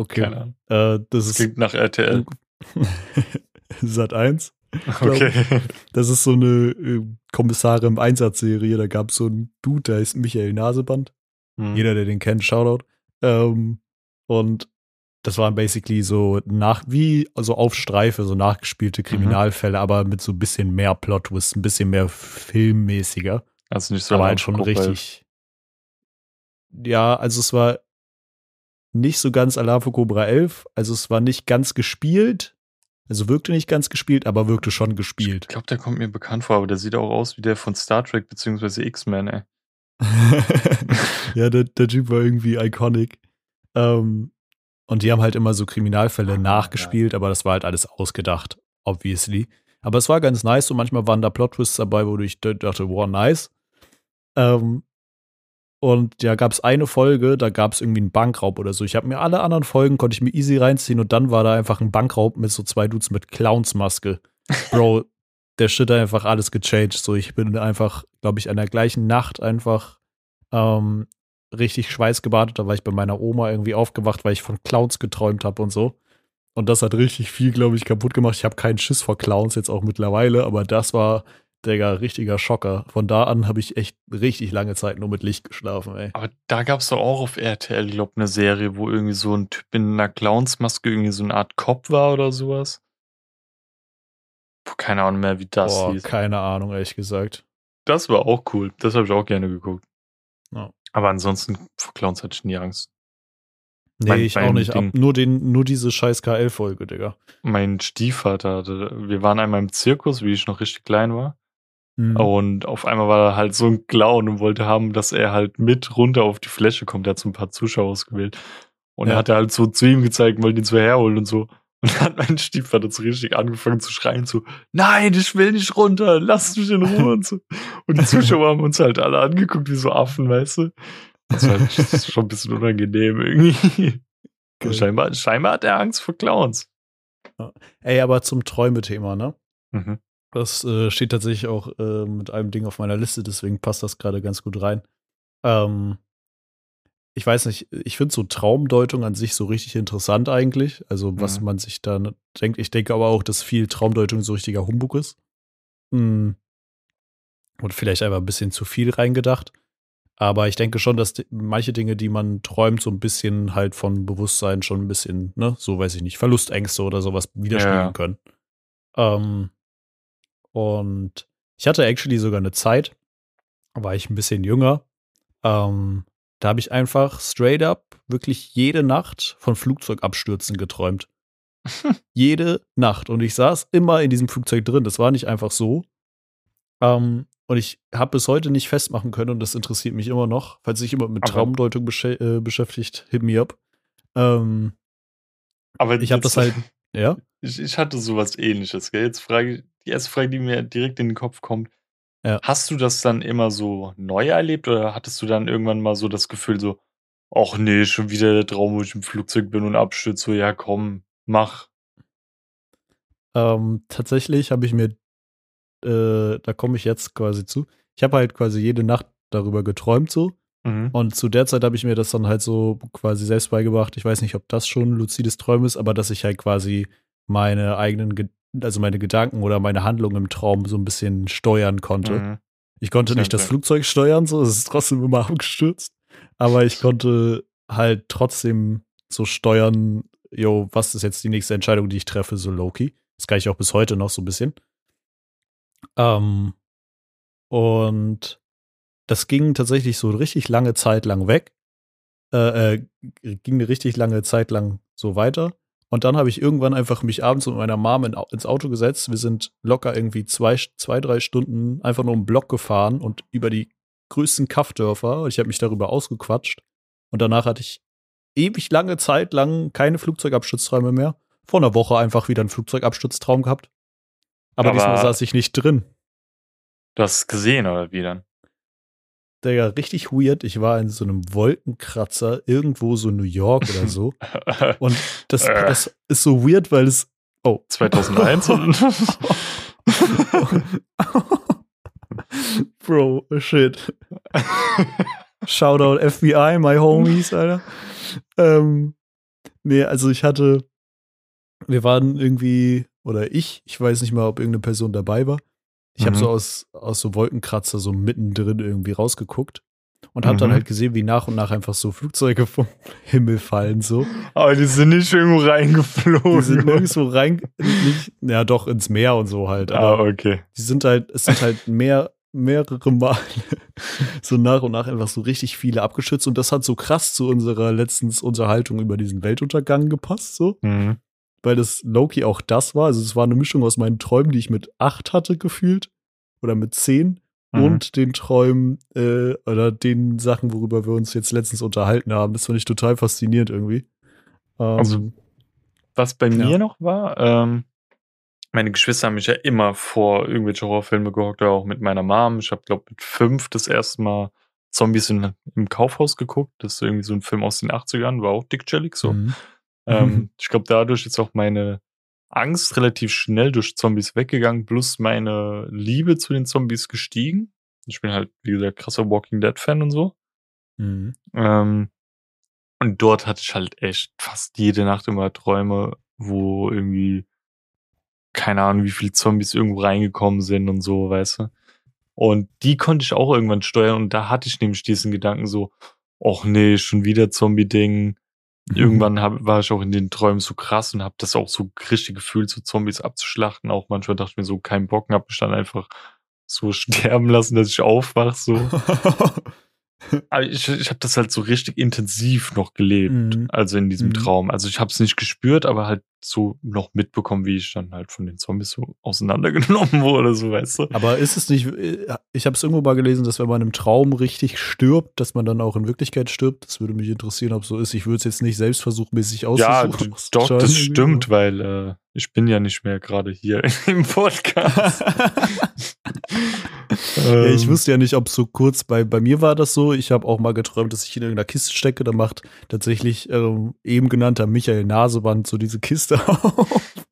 Okay. keine Ahnung. Äh, das Das klingt nach RTL. Sat 1. glaub Okay. Das ist so eine äh, Kommissare im Einsatz-Serie. Da gab es so einen Dude, der heißt Michael Naseband. Hm. Jeder, der den kennt, Shoutout. Ähm, und das waren basically so nach, wie, also auf Streife, so nachgespielte Kriminalfälle, aber mit so ein bisschen mehr Plot-Twist, ein bisschen mehr filmmäßiger. Also nicht so aber halt schon richtig. Ja, also es war nicht so ganz Alarm für Cobra 11. Also es war nicht ganz gespielt. Also wirkte nicht ganz gespielt, aber wirkte schon Ich gespielt. glaube, der kommt mir bekannt vor, aber der sieht auch aus wie der von Star Trek beziehungsweise X-Men, ey. ja, der, der Typ war irgendwie iconic. Ähm, und die haben halt immer so Kriminalfälle Ah, nachgespielt, aber das war halt alles ausgedacht, obviously. Aber es war ganz nice und manchmal waren da Plot-Twists dabei, wo ich dachte, wow, nice. Ähm, und ja, gab es eine Folge, da gab es irgendwie einen Bankraub oder so. Ich habe mir alle anderen Folgen, konnte ich mir easy reinziehen und dann war da einfach ein Bankraub mit so zwei Dudes mit Clownsmaske. Bro, der Shit hat einfach alles gechanged. So, ich bin einfach, glaube ich, an der gleichen Nacht einfach ähm, richtig schweißgebadet. Da war ich bei meiner Oma irgendwie aufgewacht, weil ich von Clowns geträumt habe und so. Und das hat richtig viel, glaube ich, kaputt gemacht. Ich habe keinen Schiss vor Clowns jetzt auch mittlerweile, aber das war, Digga, richtiger Schocker. Von da an habe ich echt richtig lange Zeit nur mit Licht geschlafen, ey. Aber da gab es doch auch auf RTL, ich glaube, eine Serie, wo irgendwie so ein Typ in einer Clownsmaske irgendwie so eine Art Kopf war oder sowas. Puh, keine Ahnung mehr, wie das Boah, hieß. keine Ahnung, ehrlich gesagt. Das war auch cool. Das habe ich auch gerne geguckt. Ja. Aber ansonsten, vor Clowns hatte ich nie Angst. Nee, Mein- ich auch nicht. Ding. nur, den, nur diese scheiß KL-Folge, Digga. Mein Stiefvater hatte, wir waren einmal im Zirkus, wie ich noch richtig klein war. Mhm. Und auf einmal war er halt so ein Clown und wollte haben, dass er halt mit runter auf die Fläche kommt. Er hat so ein paar Zuschauer ausgewählt. Und Ja. er hat halt so zu ihm gezeigt, und wollte ihn so herholen und so. Und dann hat mein Stiefvater so richtig angefangen zu schreien, so, nein, ich will nicht runter, lass mich in Ruhe und so. Und die Zuschauer haben uns halt alle angeguckt wie so Affen, weißt du? Das war halt das schon ein bisschen unangenehm irgendwie. Scheinbar, scheinbar hat er Angst vor Clowns. Ey, aber zum Träume-Thema, ne? Mhm. Das äh, steht tatsächlich auch äh, mit einem Ding auf meiner Liste, deswegen passt das gerade ganz gut rein. Ähm, ich weiß nicht, ich finde so Traumdeutung an sich so richtig interessant eigentlich. Also, was Mhm. man sich da denkt. Ich denke aber auch, dass viel Traumdeutung so richtiger Humbug ist. Hm. Und vielleicht einfach ein bisschen zu viel reingedacht. Aber ich denke schon, dass manche Dinge, die man träumt, so ein bisschen halt von Bewusstsein schon ein bisschen, ne, so weiß ich nicht, Verlustängste oder sowas widerspiegeln Ja. können. Ähm, und ich hatte actually sogar eine Zeit, da war ich ein bisschen jünger. Ähm, da habe ich einfach straight up wirklich jede Nacht von Flugzeugabstürzen geträumt. jede Nacht. Und ich saß immer in diesem Flugzeug drin. Das war nicht einfach so. Ähm, und ich habe bis heute nicht festmachen können, und das interessiert mich immer noch, falls sich jemand mit Aber- Traumdeutung beschä äh, beschäftigt, hit me up. Ähm, Aber ich habe das halt, ja. Ich, ich hatte sowas ähnliches, gell? Jetzt frage ich, die erste Frage, die mir direkt in den Kopf kommt. Ja. Hast du das dann immer so neu erlebt oder hattest du dann irgendwann mal so das Gefühl so, ach nee, schon wieder der Traum, wo ich im Flugzeug bin und abstürze, so, ja komm, mach. Ähm, tatsächlich habe ich mir, äh, da komme ich jetzt quasi zu. Ich habe halt quasi jede Nacht darüber geträumt so. Mhm. Und zu der Zeit habe ich mir das dann halt so quasi selbst beigebracht. Ich weiß nicht, ob das schon luzides Träumen ist, aber dass ich halt quasi meine eigenen, Ge also meine Gedanken oder meine Handlungen im Traum so ein bisschen steuern konnte. Mhm. Ich konnte nicht das. Flugzeug steuern, so, es ist trotzdem immer abgestürzt. Aber ich konnte halt trotzdem so steuern, yo, was ist jetzt die nächste Entscheidung, die ich treffe, so Loki. Das kann ich auch bis heute noch so ein bisschen. Ähm, und das ging tatsächlich so richtig lange Zeit lang weg. Äh, äh, ging eine richtig lange Zeit lang so weiter. Und dann habe ich irgendwann einfach mich abends mit meiner Mom in, ins Auto gesetzt. Wir sind locker irgendwie zwei, zwei drei Stunden einfach nur im Block gefahren und über die größten Kaffdörfer. Ich habe mich darüber ausgequatscht. Und danach hatte ich ewig lange Zeit lang keine Flugzeugabsturzträume mehr. Vor einer Woche einfach wieder einen Flugzeugabsturztraum gehabt. Aber, Aber- diesmal saß ich nicht drin. Du hast es gesehen oder wie dann? Digga, richtig weird. Ich war in so einem Wolkenkratzer irgendwo so New York oder so. Und das, Äh. das ist so weird, weil es. Oh. 2001 und Bro, shit. Shoutout FBI, my homies, Alter. Ähm, nee, also ich hatte, wir waren irgendwie, oder ich, ich weiß nicht mal, ob irgendeine Person dabei war. Ich habe Mhm. so aus, aus so Wolkenkratzer so mittendrin irgendwie rausgeguckt und habe dann Mhm. halt gesehen, wie nach und nach einfach so Flugzeuge vom Himmel fallen, so. Aber die sind nicht irgendwo reingeflogen. Die sind nirgendwo rein, nicht, ja doch, ins Meer und so halt. ah, Aber okay. die sind halt, es sind halt mehr, mehrere Male so nach und nach einfach so richtig viele abgeschützt und das hat so krass zu unserer letztens Unterhaltung über diesen Weltuntergang gepasst, so, Mhm. Weil das Loki auch das war. Also es war eine Mischung aus meinen Träumen, die ich mit acht hatte gefühlt oder mit zehn Mhm. und den Träumen äh, oder den Sachen, worüber wir uns jetzt letztens unterhalten haben. Das fand ich total faszinierend irgendwie. Ähm, Also, Was bei Ja. mir noch war, ähm, meine Geschwister haben mich ja immer vor irgendwelche Horrorfilme gehockt, auch mit meiner Mom. Ich habe, glaube mit fünf das erste Mal Zombies in, im Kaufhaus geguckt. Das ist irgendwie so ein Film aus den 80ern, war auch dickjellig so. mhm. Ähm, ich glaube, dadurch ist auch meine Angst relativ schnell durch Zombies weggegangen, plus meine Liebe zu den Zombies gestiegen. Ich bin halt, wie gesagt, krasser Walking Dead-Fan und so. Mhm. Ähm, und dort hatte ich halt echt fast jede Nacht immer Träume, wo irgendwie, keine Ahnung, wie viele Zombies irgendwo reingekommen sind und so, weißt du. Und die konnte ich auch irgendwann steuern und da hatte ich nämlich diesen Gedanken so, ach nee, schon wieder Zombie-Ding. Irgendwann hab, war ich auch in den Träumen so krass und habe das auch so richtig gefühlt, so Zombies abzuschlachten. Auch manchmal dachte ich mir so, keinen Bock, hab mich dann einfach so sterben lassen, dass ich aufwach, so. Aber ich, ich habe das halt so richtig intensiv noch gelebt, Mhm. also in diesem Mhm. Traum. Also ich habe es nicht gespürt, aber halt so noch mitbekommen, wie ich dann halt von den Zombies so auseinandergenommen wurde, so weißt du. Aber ist es nicht, ich habe es irgendwo mal gelesen, dass wenn man im Traum richtig stirbt, dass man dann auch in Wirklichkeit stirbt. Das würde mich interessieren, ob so ist. Ich würde es jetzt nicht selbstversuchmäßig Ja, ausversuchen. d- doch, Scheint das stimmt, weil äh, ich bin ja nicht mehr gerade hier im Podcast. ja, ich Ähm, wusste ja nicht, ob so kurz bei, bei mir war das so. Ich habe auch mal geträumt, dass ich in irgendeiner Kiste stecke. Da macht tatsächlich ähm, eben genannter Michael Naseband so diese Kiste auf,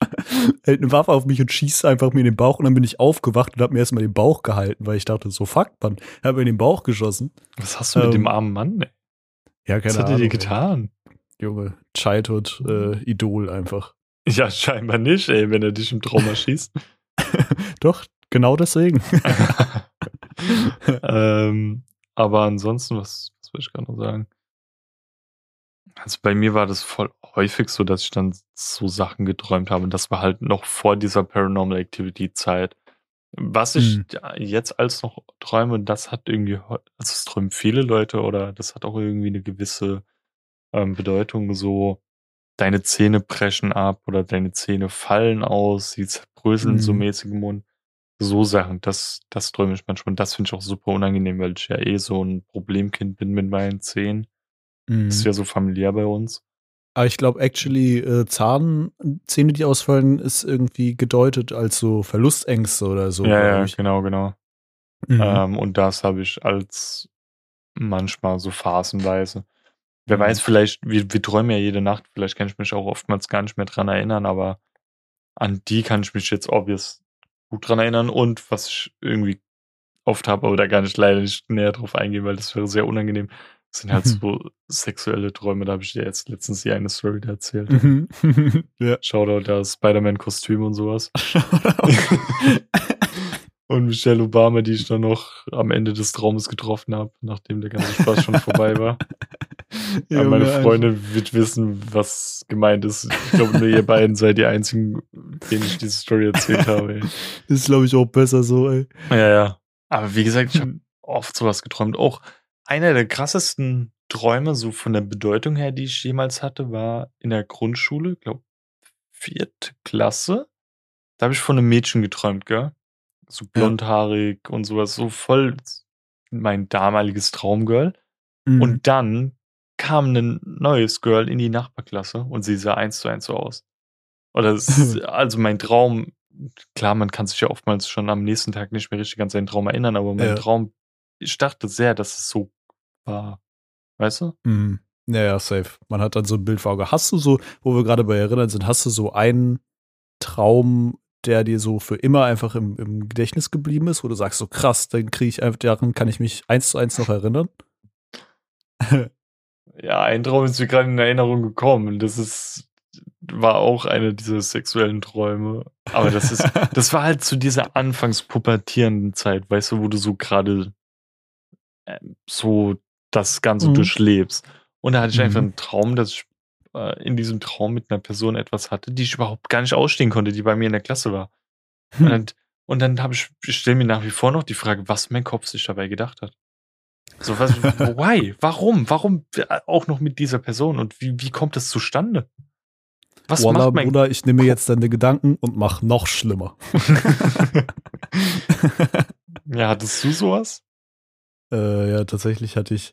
hält eine Waffe auf mich und schießt einfach mir in den Bauch. Und dann bin ich aufgewacht und habe mir erstmal den Bauch gehalten, weil ich dachte, so fuck, man, hat mir in den Bauch geschossen. Was hast du mit ähm, dem armen Mann? Ey? Ja, Was keine hat er Ahnung. dir ey. getan? Junge, Childhood äh, Idol einfach. Ja, scheinbar nicht, ey, wenn er dich im Traum erschießt. Doch, genau deswegen. ähm, aber ansonsten, was, was will ich gerade noch sagen? Also bei mir war das voll häufig so, dass ich dann so Sachen geträumt habe. Und das war halt noch vor dieser Paranormal Activity Zeit. Was ich Hm. jetzt als noch träume, das hat irgendwie, also es träumen viele Leute oder das hat auch irgendwie eine gewisse ähm, Bedeutung, so deine Zähne preschen ab oder deine Zähne fallen aus, sie zerbröseln so Mhm. mäßig im Mund. So Sachen, das, das träume ich manchmal. Und das finde ich auch super unangenehm, weil ich ja eh so ein Problemkind bin mit meinen Zähnen. Mhm. Das ist ja so familiär bei uns. Aber ich glaube, actually, äh, Zahnzähne, die ausfallen, ist irgendwie gedeutet als so Verlustängste oder so. ja, ja, genau, genau. Mhm. Ähm, und das habe ich als manchmal so phasenweise. Wer Mhm. weiß, vielleicht, wir, wir träumen ja jede Nacht, vielleicht kann ich mich auch oftmals gar nicht mehr dran erinnern, aber an die kann ich mich jetzt obvious gut dran erinnern und was ich irgendwie oft habe, aber da gar nicht leider nicht näher drauf eingehen, weil das wäre sehr unangenehm. Das sind halt Mhm. so sexuelle Träume, da habe ich dir jetzt letztens die eine Story da erzählt. Mhm. ja. Shoutout da Spider-Man-Kostüm und sowas. Und Michelle Obama, die ich dann noch am Ende des Traumes getroffen habe, nachdem der ganze Spaß schon vorbei war. Ja, Aber meine Junge, Freundin wird wissen, was gemeint ist. Ich glaube, nur ihr beiden seid die einzigen, denen ich diese Story erzählt habe. Ey. Ist, glaube ich, auch besser so, ey. Ja, ja. Aber wie gesagt, ich habe oft sowas geträumt. Auch einer der krassesten Träume, so von der Bedeutung her, die ich jemals hatte, war in der Grundschule, glaube vierte Klasse. Da habe ich von einem Mädchen geträumt, gell? So blondhaarig und sowas, so voll mein damaliges Traumgirl. Mhm. Und dann kam ein neues Girl in die Nachbarklasse und sie sah eins zu eins so aus. Oder ist, also mein Traum, klar, man kann sich ja oftmals schon am nächsten Tag nicht mehr richtig an seinen Traum erinnern, aber mein Ja. Traum, ich dachte sehr, dass es so war. Weißt du? Mhm. Ja, ja, safe. Man hat dann so ein Bild vor Augen. Hast du so, wo wir gerade bei erinnern sind, hast du so einen Traum, der dir so für immer einfach im, im Gedächtnis geblieben ist, wo du sagst, so krass, dann kriege ich einfach, daran kann ich mich eins zu eins noch erinnern? Ja, ein Traum ist mir gerade in Erinnerung gekommen. Das ist, war auch einer dieser sexuellen Träume. Aber das ist, das war halt zu dieser anfangs pubertierenden Zeit, weißt du, wo du so gerade ähm, so das Ganze Mhm. durchlebst. Und da hatte ich einfach Mhm. einen Traum, dass ich äh, in diesem Traum mit einer Person etwas hatte, die ich überhaupt gar nicht ausstehen konnte, die bei mir in der Klasse war. Und dann, und dann habe ich, ich stelle mir nach wie vor noch die Frage, was mein Kopf sich dabei gedacht hat. So, was, why? Warum? Warum äh, auch noch mit dieser Person? Und wie, wie kommt das zustande? Was Wallah, macht mein Bruder, ich nehme Kopf? jetzt deine Gedanken und mach noch schlimmer. ja, hattest du sowas? Äh, ja, tatsächlich hatte ich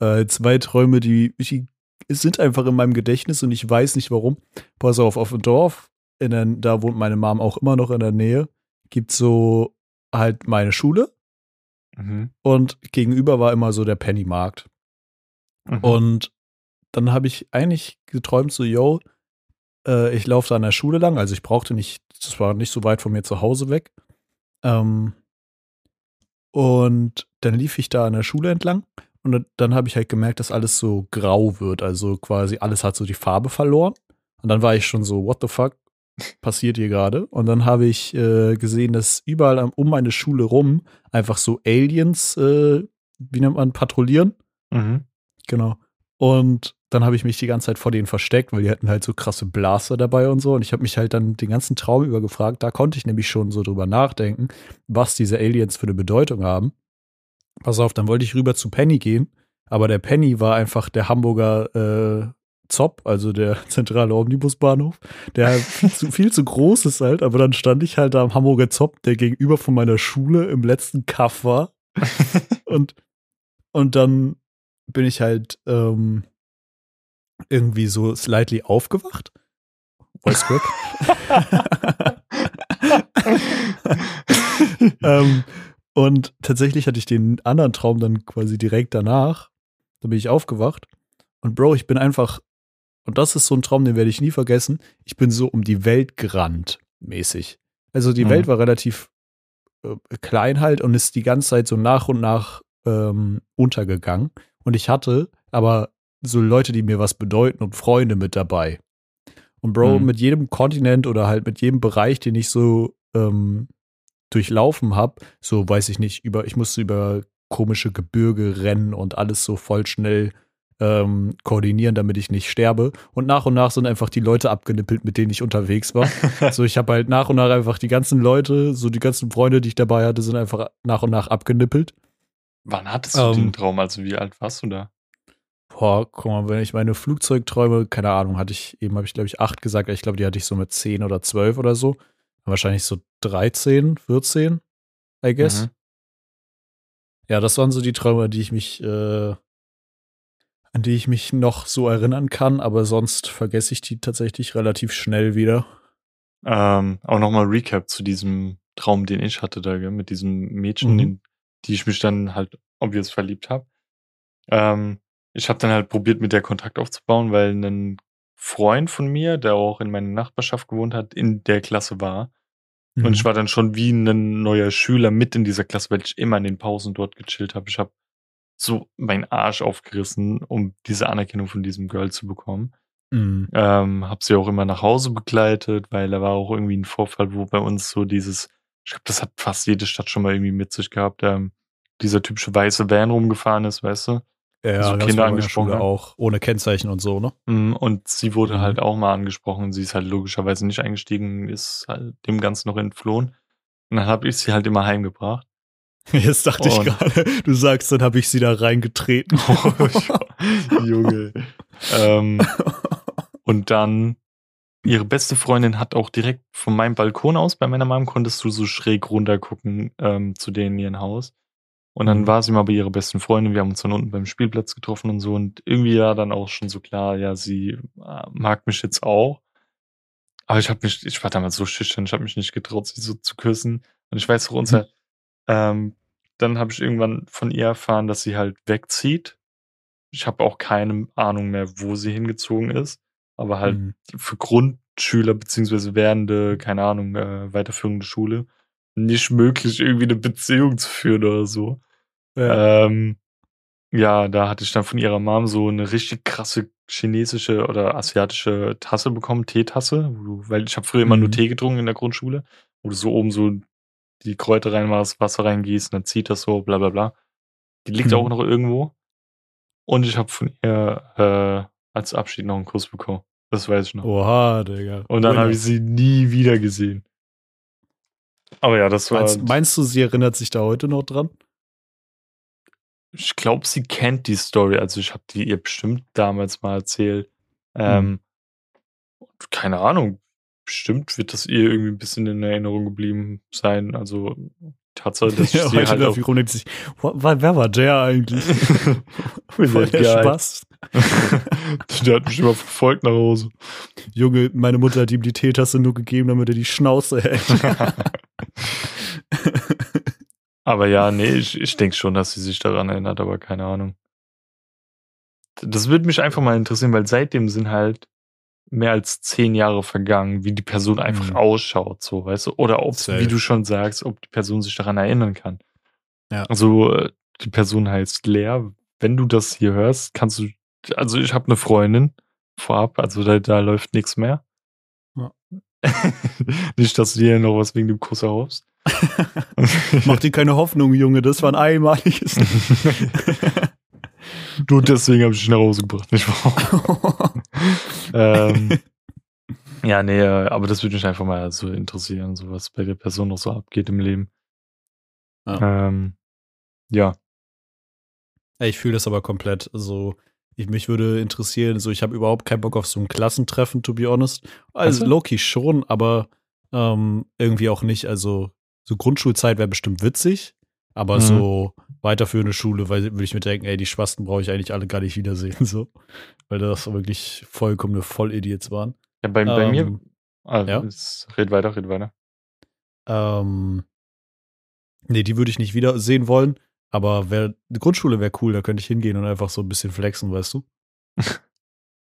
äh, zwei Träume, die, die sind einfach in meinem Gedächtnis und ich weiß nicht warum. Pass auf, auf dem Dorf, der, da wohnt meine Mom auch immer noch in der Nähe, gibt so halt meine Schule Mhm. und gegenüber war immer so der Pennymarkt. Mhm. Und dann habe ich eigentlich geträumt, so, yo, äh, ich laufe da an der Schule lang, also ich brauchte nicht, das war nicht so weit von mir zu Hause weg. Ähm, und dann lief ich da an der Schule entlang und dann, dann habe ich halt gemerkt, dass alles so grau wird, also quasi alles hat so die Farbe verloren. Und dann war ich schon so, what the fuck passiert hier gerade? Und dann habe ich äh, gesehen, dass überall am- um meine Schule rum einfach so Aliens, äh, wie nennt man, patrouillieren. Mhm. Genau. Und dann habe ich mich die ganze Zeit vor denen versteckt, weil die hatten halt so krasse Blaster dabei und so. Und ich habe mich halt dann den ganzen Traum über gefragt. Da konnte ich nämlich schon so drüber nachdenken, was diese Aliens für eine Bedeutung haben. Pass auf, dann wollte ich rüber zu Penny gehen. Aber der Penny war einfach der Hamburger äh, Zopp, also der zentrale Omnibusbahnhof, der halt viel zu, viel zu groß ist halt. Aber dann stand ich halt da am Hamburger Zopp, der gegenüber von meiner Schule im letzten Kaff war. Und, und dann bin ich halt ähm, irgendwie so slightly aufgewacht. Voice crack. ähm, und tatsächlich hatte ich den anderen Traum dann quasi direkt danach. Da bin ich aufgewacht. Und Bro, ich bin einfach, und das ist so ein Traum, den werde ich nie vergessen. Ich bin so um die Welt gerannt, mäßig. Also die Mhm. Welt war relativ äh, klein halt und ist die ganze Zeit so nach und nach ähm, untergegangen. Und ich hatte aber so Leute, die mir was bedeuten und Freunde mit dabei. Und Bro, Mhm. mit jedem Kontinent oder halt mit jedem Bereich, den ich so ähm, durchlaufen habe, so weiß ich nicht, über, ich musste über komische Gebirge rennen und alles so voll schnell ähm, koordinieren, damit ich nicht sterbe. Und nach und nach sind einfach die Leute abgenippelt, mit denen ich unterwegs war. So, ich habe halt nach und nach einfach die ganzen Leute, so die ganzen Freunde, die ich dabei hatte, sind einfach nach und nach abgenippelt. Wann hattest du Ähm. den Traum? Also wie alt warst du da? Boah, guck mal, wenn ich meine Flugzeugträume, keine Ahnung, hatte ich, eben habe ich glaube ich acht gesagt, ich glaube, die hatte ich so mit zehn oder zwölf oder so. Wahrscheinlich so 13, 14, I guess. Mhm. Ja, das waren so die Träume, die ich mich, äh, an die ich mich noch so erinnern kann, aber sonst vergesse ich die tatsächlich relativ schnell wieder. Ähm, auch nochmal Recap zu diesem Traum, den ich hatte da, gell, mit diesem Mädchen, Mhm. in die ich mich dann halt obvious verliebt habe. Ähm, ich habe dann halt probiert, mit der Kontakt aufzubauen, weil ein Freund von mir, der auch in meiner Nachbarschaft gewohnt hat, in der Klasse war. Und ich Mhm. war dann schon wie ein neuer Schüler mit in dieser Klasse, weil ich immer in den Pausen dort gechillt habe. Ich habe so meinen Arsch aufgerissen, um diese Anerkennung von diesem Girl zu bekommen. Mhm. Ähm, hab sie auch immer nach Hause begleitet, weil da war auch irgendwie ein Vorfall, wo bei uns so dieses, ich glaube, das hat fast jede Stadt schon mal irgendwie mit sich gehabt, ähm, dieser typische weiße Van rumgefahren ist, weißt du? Ja, so gab's Kinder angesprochen Schule hat. auch, ohne Kennzeichen und so, ne? Mm, Und sie wurde Mhm. halt auch mal angesprochen. Sie ist halt logischerweise nicht eingestiegen, ist halt dem Ganzen noch entflohen. Und dann habe ich sie halt immer heimgebracht. Jetzt dachte ich Und- gerade, du sagst, dann habe ich sie da reingetreten. Junge. ähm, und dann, ihre beste Freundin hat auch direkt von meinem Balkon aus, bei meiner Mom konntest du so schräg runter gucken ähm, zu denen in ihrem Haus. Und dann Mhm. war sie mal bei ihrer besten Freundin, wir haben uns dann unten beim Spielplatz getroffen und so. Und irgendwie war dann auch schon so klar, ja, sie äh, mag mich jetzt auch. Aber ich habe mich, ich war damals so schüchtern, ich habe mich nicht getraut, sie so zu küssen. Und ich weiß auch, unser, ähm, dann habe ich irgendwann von ihr erfahren, dass sie halt wegzieht. Ich habe auch keine Ahnung mehr, wo sie hingezogen ist. Aber halt Mhm. für Grundschüler beziehungsweise werdende, keine Ahnung, äh, weiterführende Schule nicht möglich, irgendwie eine Beziehung zu führen oder so. Ja. Ähm, ja, da hatte ich dann von ihrer Mom so eine richtig krasse chinesische oder asiatische Tasse bekommen, Teetasse, weil ich habe früher immer nur Mhm. Tee getrunken in der Grundschule, wo du so oben so die Kräuter reinmachst, Wasser reingießt, und dann zieht das so, bla bla bla. Die liegt Mhm. auch noch irgendwo. Und ich habe von ihr äh, als Abschied noch einen Kuss bekommen. Das weiß ich noch. Oha, Digga. Und dann habe ich sie nie wieder gesehen. Aber ja, das war. Meinst, meinst du, sie erinnert sich da heute noch dran? Ich glaube, sie kennt die Story. Also ich habe die ihr bestimmt damals mal erzählt. Ähm, und keine Ahnung. Bestimmt wird das ihr irgendwie ein bisschen in Erinnerung geblieben sein. Also Tatsache, dass ich Ja, sie heute halt läuft auch die Runde sich. Wer war der eigentlich? Voll der. Spaß. Der hat mich immer verfolgt nach Hause. Junge, meine Mutter hat ihm die Teetasse nur gegeben, damit er die Schnauze hält. Aber ja, nee, ich, ich denke schon, dass sie sich daran erinnert, aber keine Ahnung. Das würde mich einfach mal interessieren, weil seitdem sind halt mehr als zehn Jahre vergangen, wie die Person einfach Mhm. ausschaut, so, weißt du? Oder ob, Safe. wie du schon sagst, ob die Person sich daran erinnern kann. Ja. Also, äh, die Person heißt Lea. Wenn du das hier hörst, kannst du, also ich habe eine Freundin vorab, also da, da läuft nichts mehr. Ja. Nicht, dass du dir noch was wegen dem Kuss erhoffst. Mach dir keine Hoffnung, Junge, das war ein einmaliges. Nur deswegen habe ich dich nach Hause gebracht, nicht wahr? ähm, ja, nee, aber das würde mich einfach mal so interessieren, so was bei der Person noch so abgeht im Leben. Ja. Ähm, ja. Ich fühle das aber komplett. Also, ich, mich würde interessieren, so ich habe überhaupt keinen Bock auf so ein Klassentreffen, to be honest. Also du? Loki schon, aber ähm, irgendwie auch nicht. Also, so Grundschulzeit wäre bestimmt witzig, aber Mhm. so weiterführende Schule, weil würde ich mir denken, ey, die Schwasten brauche ich eigentlich alle gar nicht wiedersehen, so. Weil das wirklich vollkommene Vollidiots waren. ja bei, bei mir, Ähm, ah, ja. red weiter, red weiter. Ähm, nee, die würde ich nicht wiedersehen wollen. Aber wär, die Grundschule wäre cool, da könnte ich hingehen und einfach so ein bisschen flexen, weißt du?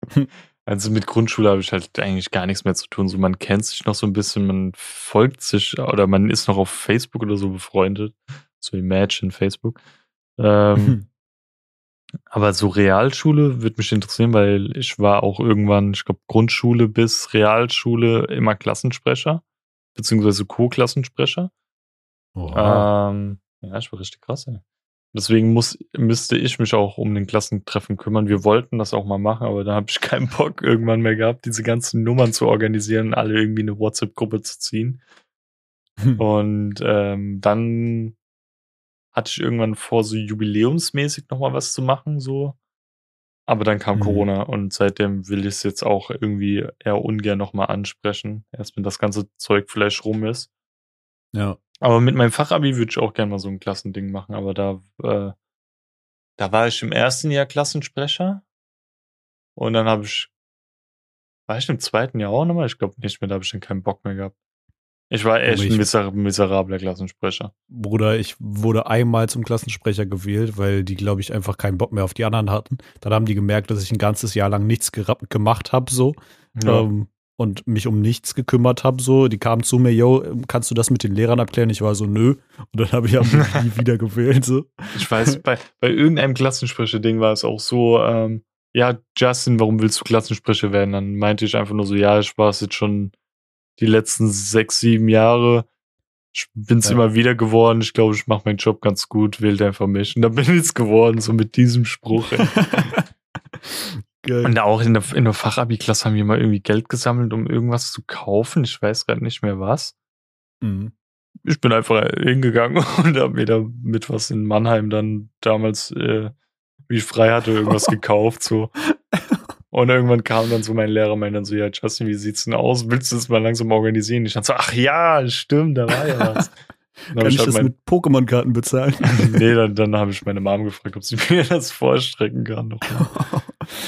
Also mit Grundschule habe ich halt eigentlich gar nichts mehr zu tun. So, man kennt sich noch so ein bisschen, man folgt sich oder man ist noch auf Facebook oder so befreundet. So Imagine Facebook. Ähm, Aber so Realschule würde mich interessieren, weil ich war auch irgendwann, ich glaube, Grundschule bis Realschule immer Klassensprecher, beziehungsweise Co-Klassensprecher. Ähm, ja, ich war richtig krass, ey. Deswegen muss, müsste ich mich auch um den Klassentreffen kümmern. Wir wollten das auch mal machen, aber da habe ich keinen Bock irgendwann mehr gehabt, diese ganzen Nummern zu organisieren, alle irgendwie eine WhatsApp-Gruppe zu ziehen. Und ähm, dann hatte ich irgendwann vor, so jubiläumsmäßig nochmal was zu machen, so. Aber dann kam Mhm. Corona und seitdem will ich es jetzt auch irgendwie eher ungern nochmal ansprechen. Erst wenn das ganze Zeug vielleicht rum ist. Ja. Aber mit meinem Fachabi würde ich auch gerne mal so ein Klassending machen, aber da, äh, da war ich im ersten Jahr Klassensprecher Und dann habe ich, war ich im zweiten Jahr auch nochmal? Ich glaube nicht mehr, da habe ich dann keinen Bock mehr gehabt. Ich war echt Ich- ein miser miserabler Klassensprecher. Bruder, ich wurde einmal zum Klassensprecher gewählt, weil die, glaube ich, einfach keinen Bock mehr auf die anderen hatten. Dann haben die gemerkt, dass ich ein ganzes Jahr lang nichts gemacht habe, so. Ja. Ähm, und mich um nichts gekümmert habe, so. Die kamen zu mir, yo, kannst du das mit den Lehrern abklären? Ich war so, nö. Und dann habe ich mich nie wieder gewählt, so. Ich weiß, bei, bei irgendeinem Klassensprecher-Ding war es auch so, ähm, ja, Justin, warum willst du Klassensprecher werden? Dann meinte ich einfach nur so, ja, ich war es jetzt schon die letzten sechs, sieben Jahre. Ich bin's Ja. immer wieder geworden. Ich glaube, ich mache meinen Job ganz gut, wählt einfach mich. Und dann bin ich es geworden, so mit diesem Spruch. Geil. Und auch in der, in der Fachabi-Klasse haben wir mal irgendwie Geld gesammelt, um irgendwas zu kaufen. Ich weiß gerade nicht mehr was. Mhm. ich bin einfach hingegangen und habe mir da mit was in Mannheim dann damals, äh, wie ich frei hatte, irgendwas gekauft. So. Und irgendwann kam dann so mein Lehrer, meinte dann so, ja, Justin, wie sieht's denn aus? Willst du das mal langsam organisieren? Ich dann so, ach ja, stimmt, da war ja was. Kann ich halt das mein- mit Pokémon-Karten bezahlen? nee, dann, dann habe ich meine Mom gefragt, ob sie mir das vorstrecken kann.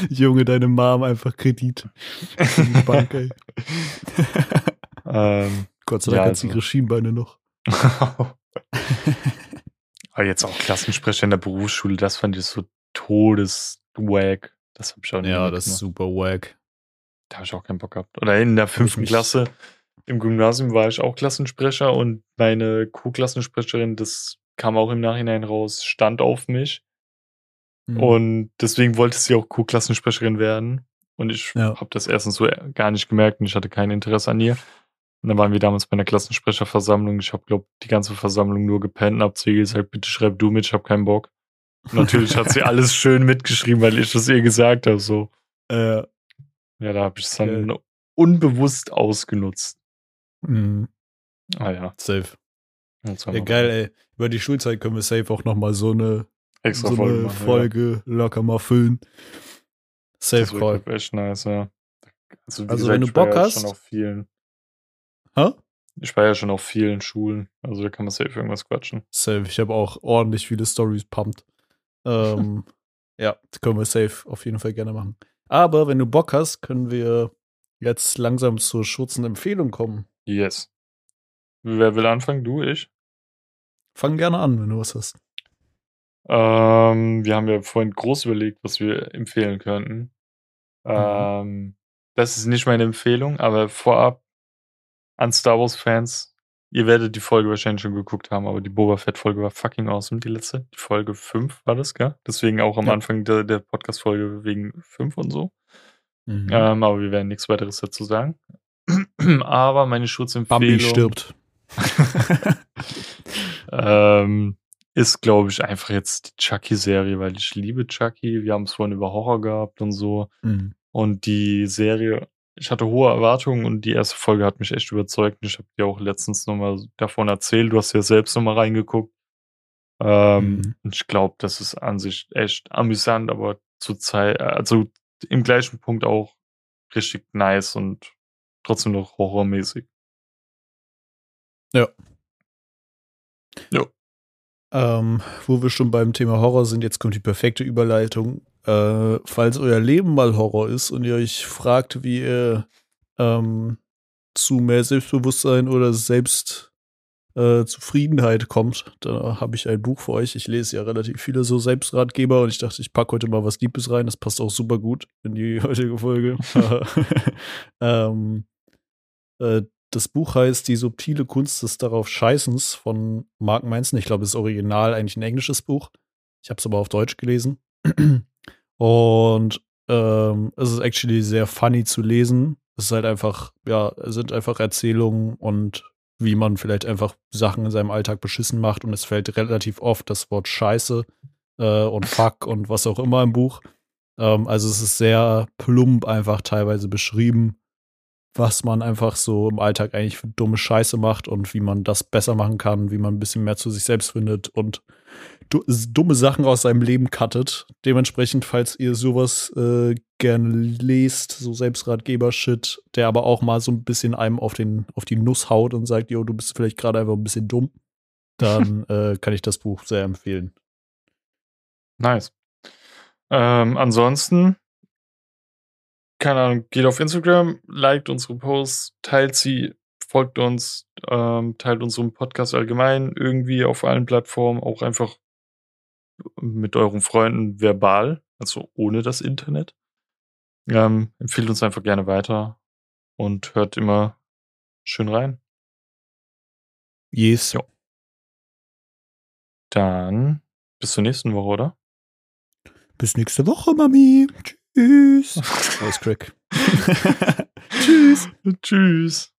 Junge, deine Mom einfach Kredit. Bank, ey. ähm, Gott sei Dank Ja, hat sie also- ihre Schienbeine noch. Aber jetzt auch Klassensprecher in der Berufsschule, das fand ich so todeswack. Das habe ich auch nicht Ja, das ist super wack. Da habe ich auch keinen Bock gehabt. Oder in der fünften Klasse im Gymnasium war ich auch Klassensprecher und meine Co-Klassensprecherin, das kam auch im Nachhinein raus, stand auf mich. Mhm. Und deswegen wollte sie auch Co-Klassensprecherin werden. Und ich Ja. habe das erstens so gar nicht gemerkt und ich hatte kein Interesse an ihr. Und dann waren wir damals bei einer Klassensprecherversammlung. Ich habe, glaube die ganze Versammlung nur gepennt und hab zu ihr gesagt, bitte schreib du mit, ich habe keinen Bock. Und natürlich hat sie alles schön mitgeschrieben, weil ich das ihr gesagt habe. So. Äh, Ja, da habe ich es dann unbewusst ausgenutzt. mh, Ah ja. safe. Ja, geil, ey. Über die Schulzeit können wir safe auch noch mal so eine, Extra so Folge eine machen, Folge locker mal füllen. Ja. Safe Das Call. echt nice, ja. Also, Also, gesagt, wenn du ich war Bock ja hast- Schon auf vielen, Hä? ich war ja schon auf vielen Schulen. Also da kann man safe irgendwas quatschen. Safe. Ich habe auch ordentlich viele Stories pumpt. Ähm, ja, das können wir safe auf jeden Fall gerne machen. Aber wenn du Bock hast, können wir jetzt langsam zur schutzenden Empfehlung kommen. Yes. Wer will anfangen? Du, ich? Fang gerne an, wenn du was hast. Ähm, wir haben ja vorhin groß überlegt, was wir empfehlen könnten. Ähm, das ist nicht meine Empfehlung, aber vorab an Star Wars-Fans, ihr werdet die Folge wahrscheinlich schon geguckt haben, aber die Boba Fett-Folge war fucking awesome, die letzte. Die Folge 5 war das, gell? Deswegen auch am Ja. Anfang der, der Podcast-Folge wegen 5 und so. Mhm. Ähm, aber wir werden nichts weiteres dazu sagen. aber meine Schutzempfehlung Bambi stirbt. ähm, ist, glaube ich, einfach jetzt die Chucky-Serie, weil ich liebe Chucky. Wir haben es vorhin über Horror gehabt und so. Mhm. Und die Serie, ich hatte hohe Erwartungen und die erste Folge hat mich echt überzeugt. Und ich habe dir auch letztens nochmal davon erzählt. Du hast ja selbst nochmal reingeguckt. Ähm, Mhm. Und ich glaube, das ist an sich echt amüsant, aber zur Zeit, also im gleichen Punkt auch richtig nice und trotzdem noch horrormäßig. Ähm, wo wir schon beim Thema Horror sind, jetzt kommt die perfekte Überleitung. Äh, falls euer Leben mal Horror ist und ihr euch fragt, wie ihr ähm, zu mehr Selbstbewusstsein oder Selbstzufriedenheit äh, kommt, da habe ich ein Buch für euch. Ich lese ja relativ viele so Selbstratgeber und ich dachte, ich packe heute mal was Liebes rein. Das passt auch super gut in die heutige Folge. ähm, äh, das Buch heißt Die subtile Kunst des darauf Scheißens von Mark Manson. Ich glaube, es ist original eigentlich ein englisches Buch. Ich habe es aber auf Deutsch gelesen. Und ähm, es ist actually sehr funny zu lesen. Es ist halt einfach, ja, es sind einfach Erzählungen und wie man vielleicht einfach Sachen in seinem Alltag beschissen macht. Und es fällt relativ oft das Wort Scheiße äh, und Fuck und was auch immer im Buch. Ähm, also es ist sehr plump einfach teilweise beschrieben, was man einfach so im Alltag eigentlich für dumme Scheiße macht und wie man das besser machen kann, wie man ein bisschen mehr zu sich selbst findet und du dumme Sachen aus seinem Leben cuttet. Dementsprechend, falls ihr sowas äh, gerne lest, so Selbstratgeber-Shit, der aber auch mal so ein bisschen einem auf, den, auf die Nuss haut und sagt, jo, du bist vielleicht gerade einfach ein bisschen dumm, dann äh, kann ich das Buch sehr empfehlen. Nice. Ähm, ansonsten keine Ahnung, geht auf Instagram, liked unsere Posts, teilt sie, folgt uns, ähm, teilt unseren Podcast allgemein irgendwie auf allen Plattformen, auch einfach mit euren Freunden verbal, also ohne das Internet. Ähm, empfiehlt uns einfach gerne weiter und hört immer schön rein. Yes. Jo. Dann bis zur nächsten Woche, oder? Bis nächste Woche, Mami. Tschüss. Alles Crack. Tschüss. Tschüss.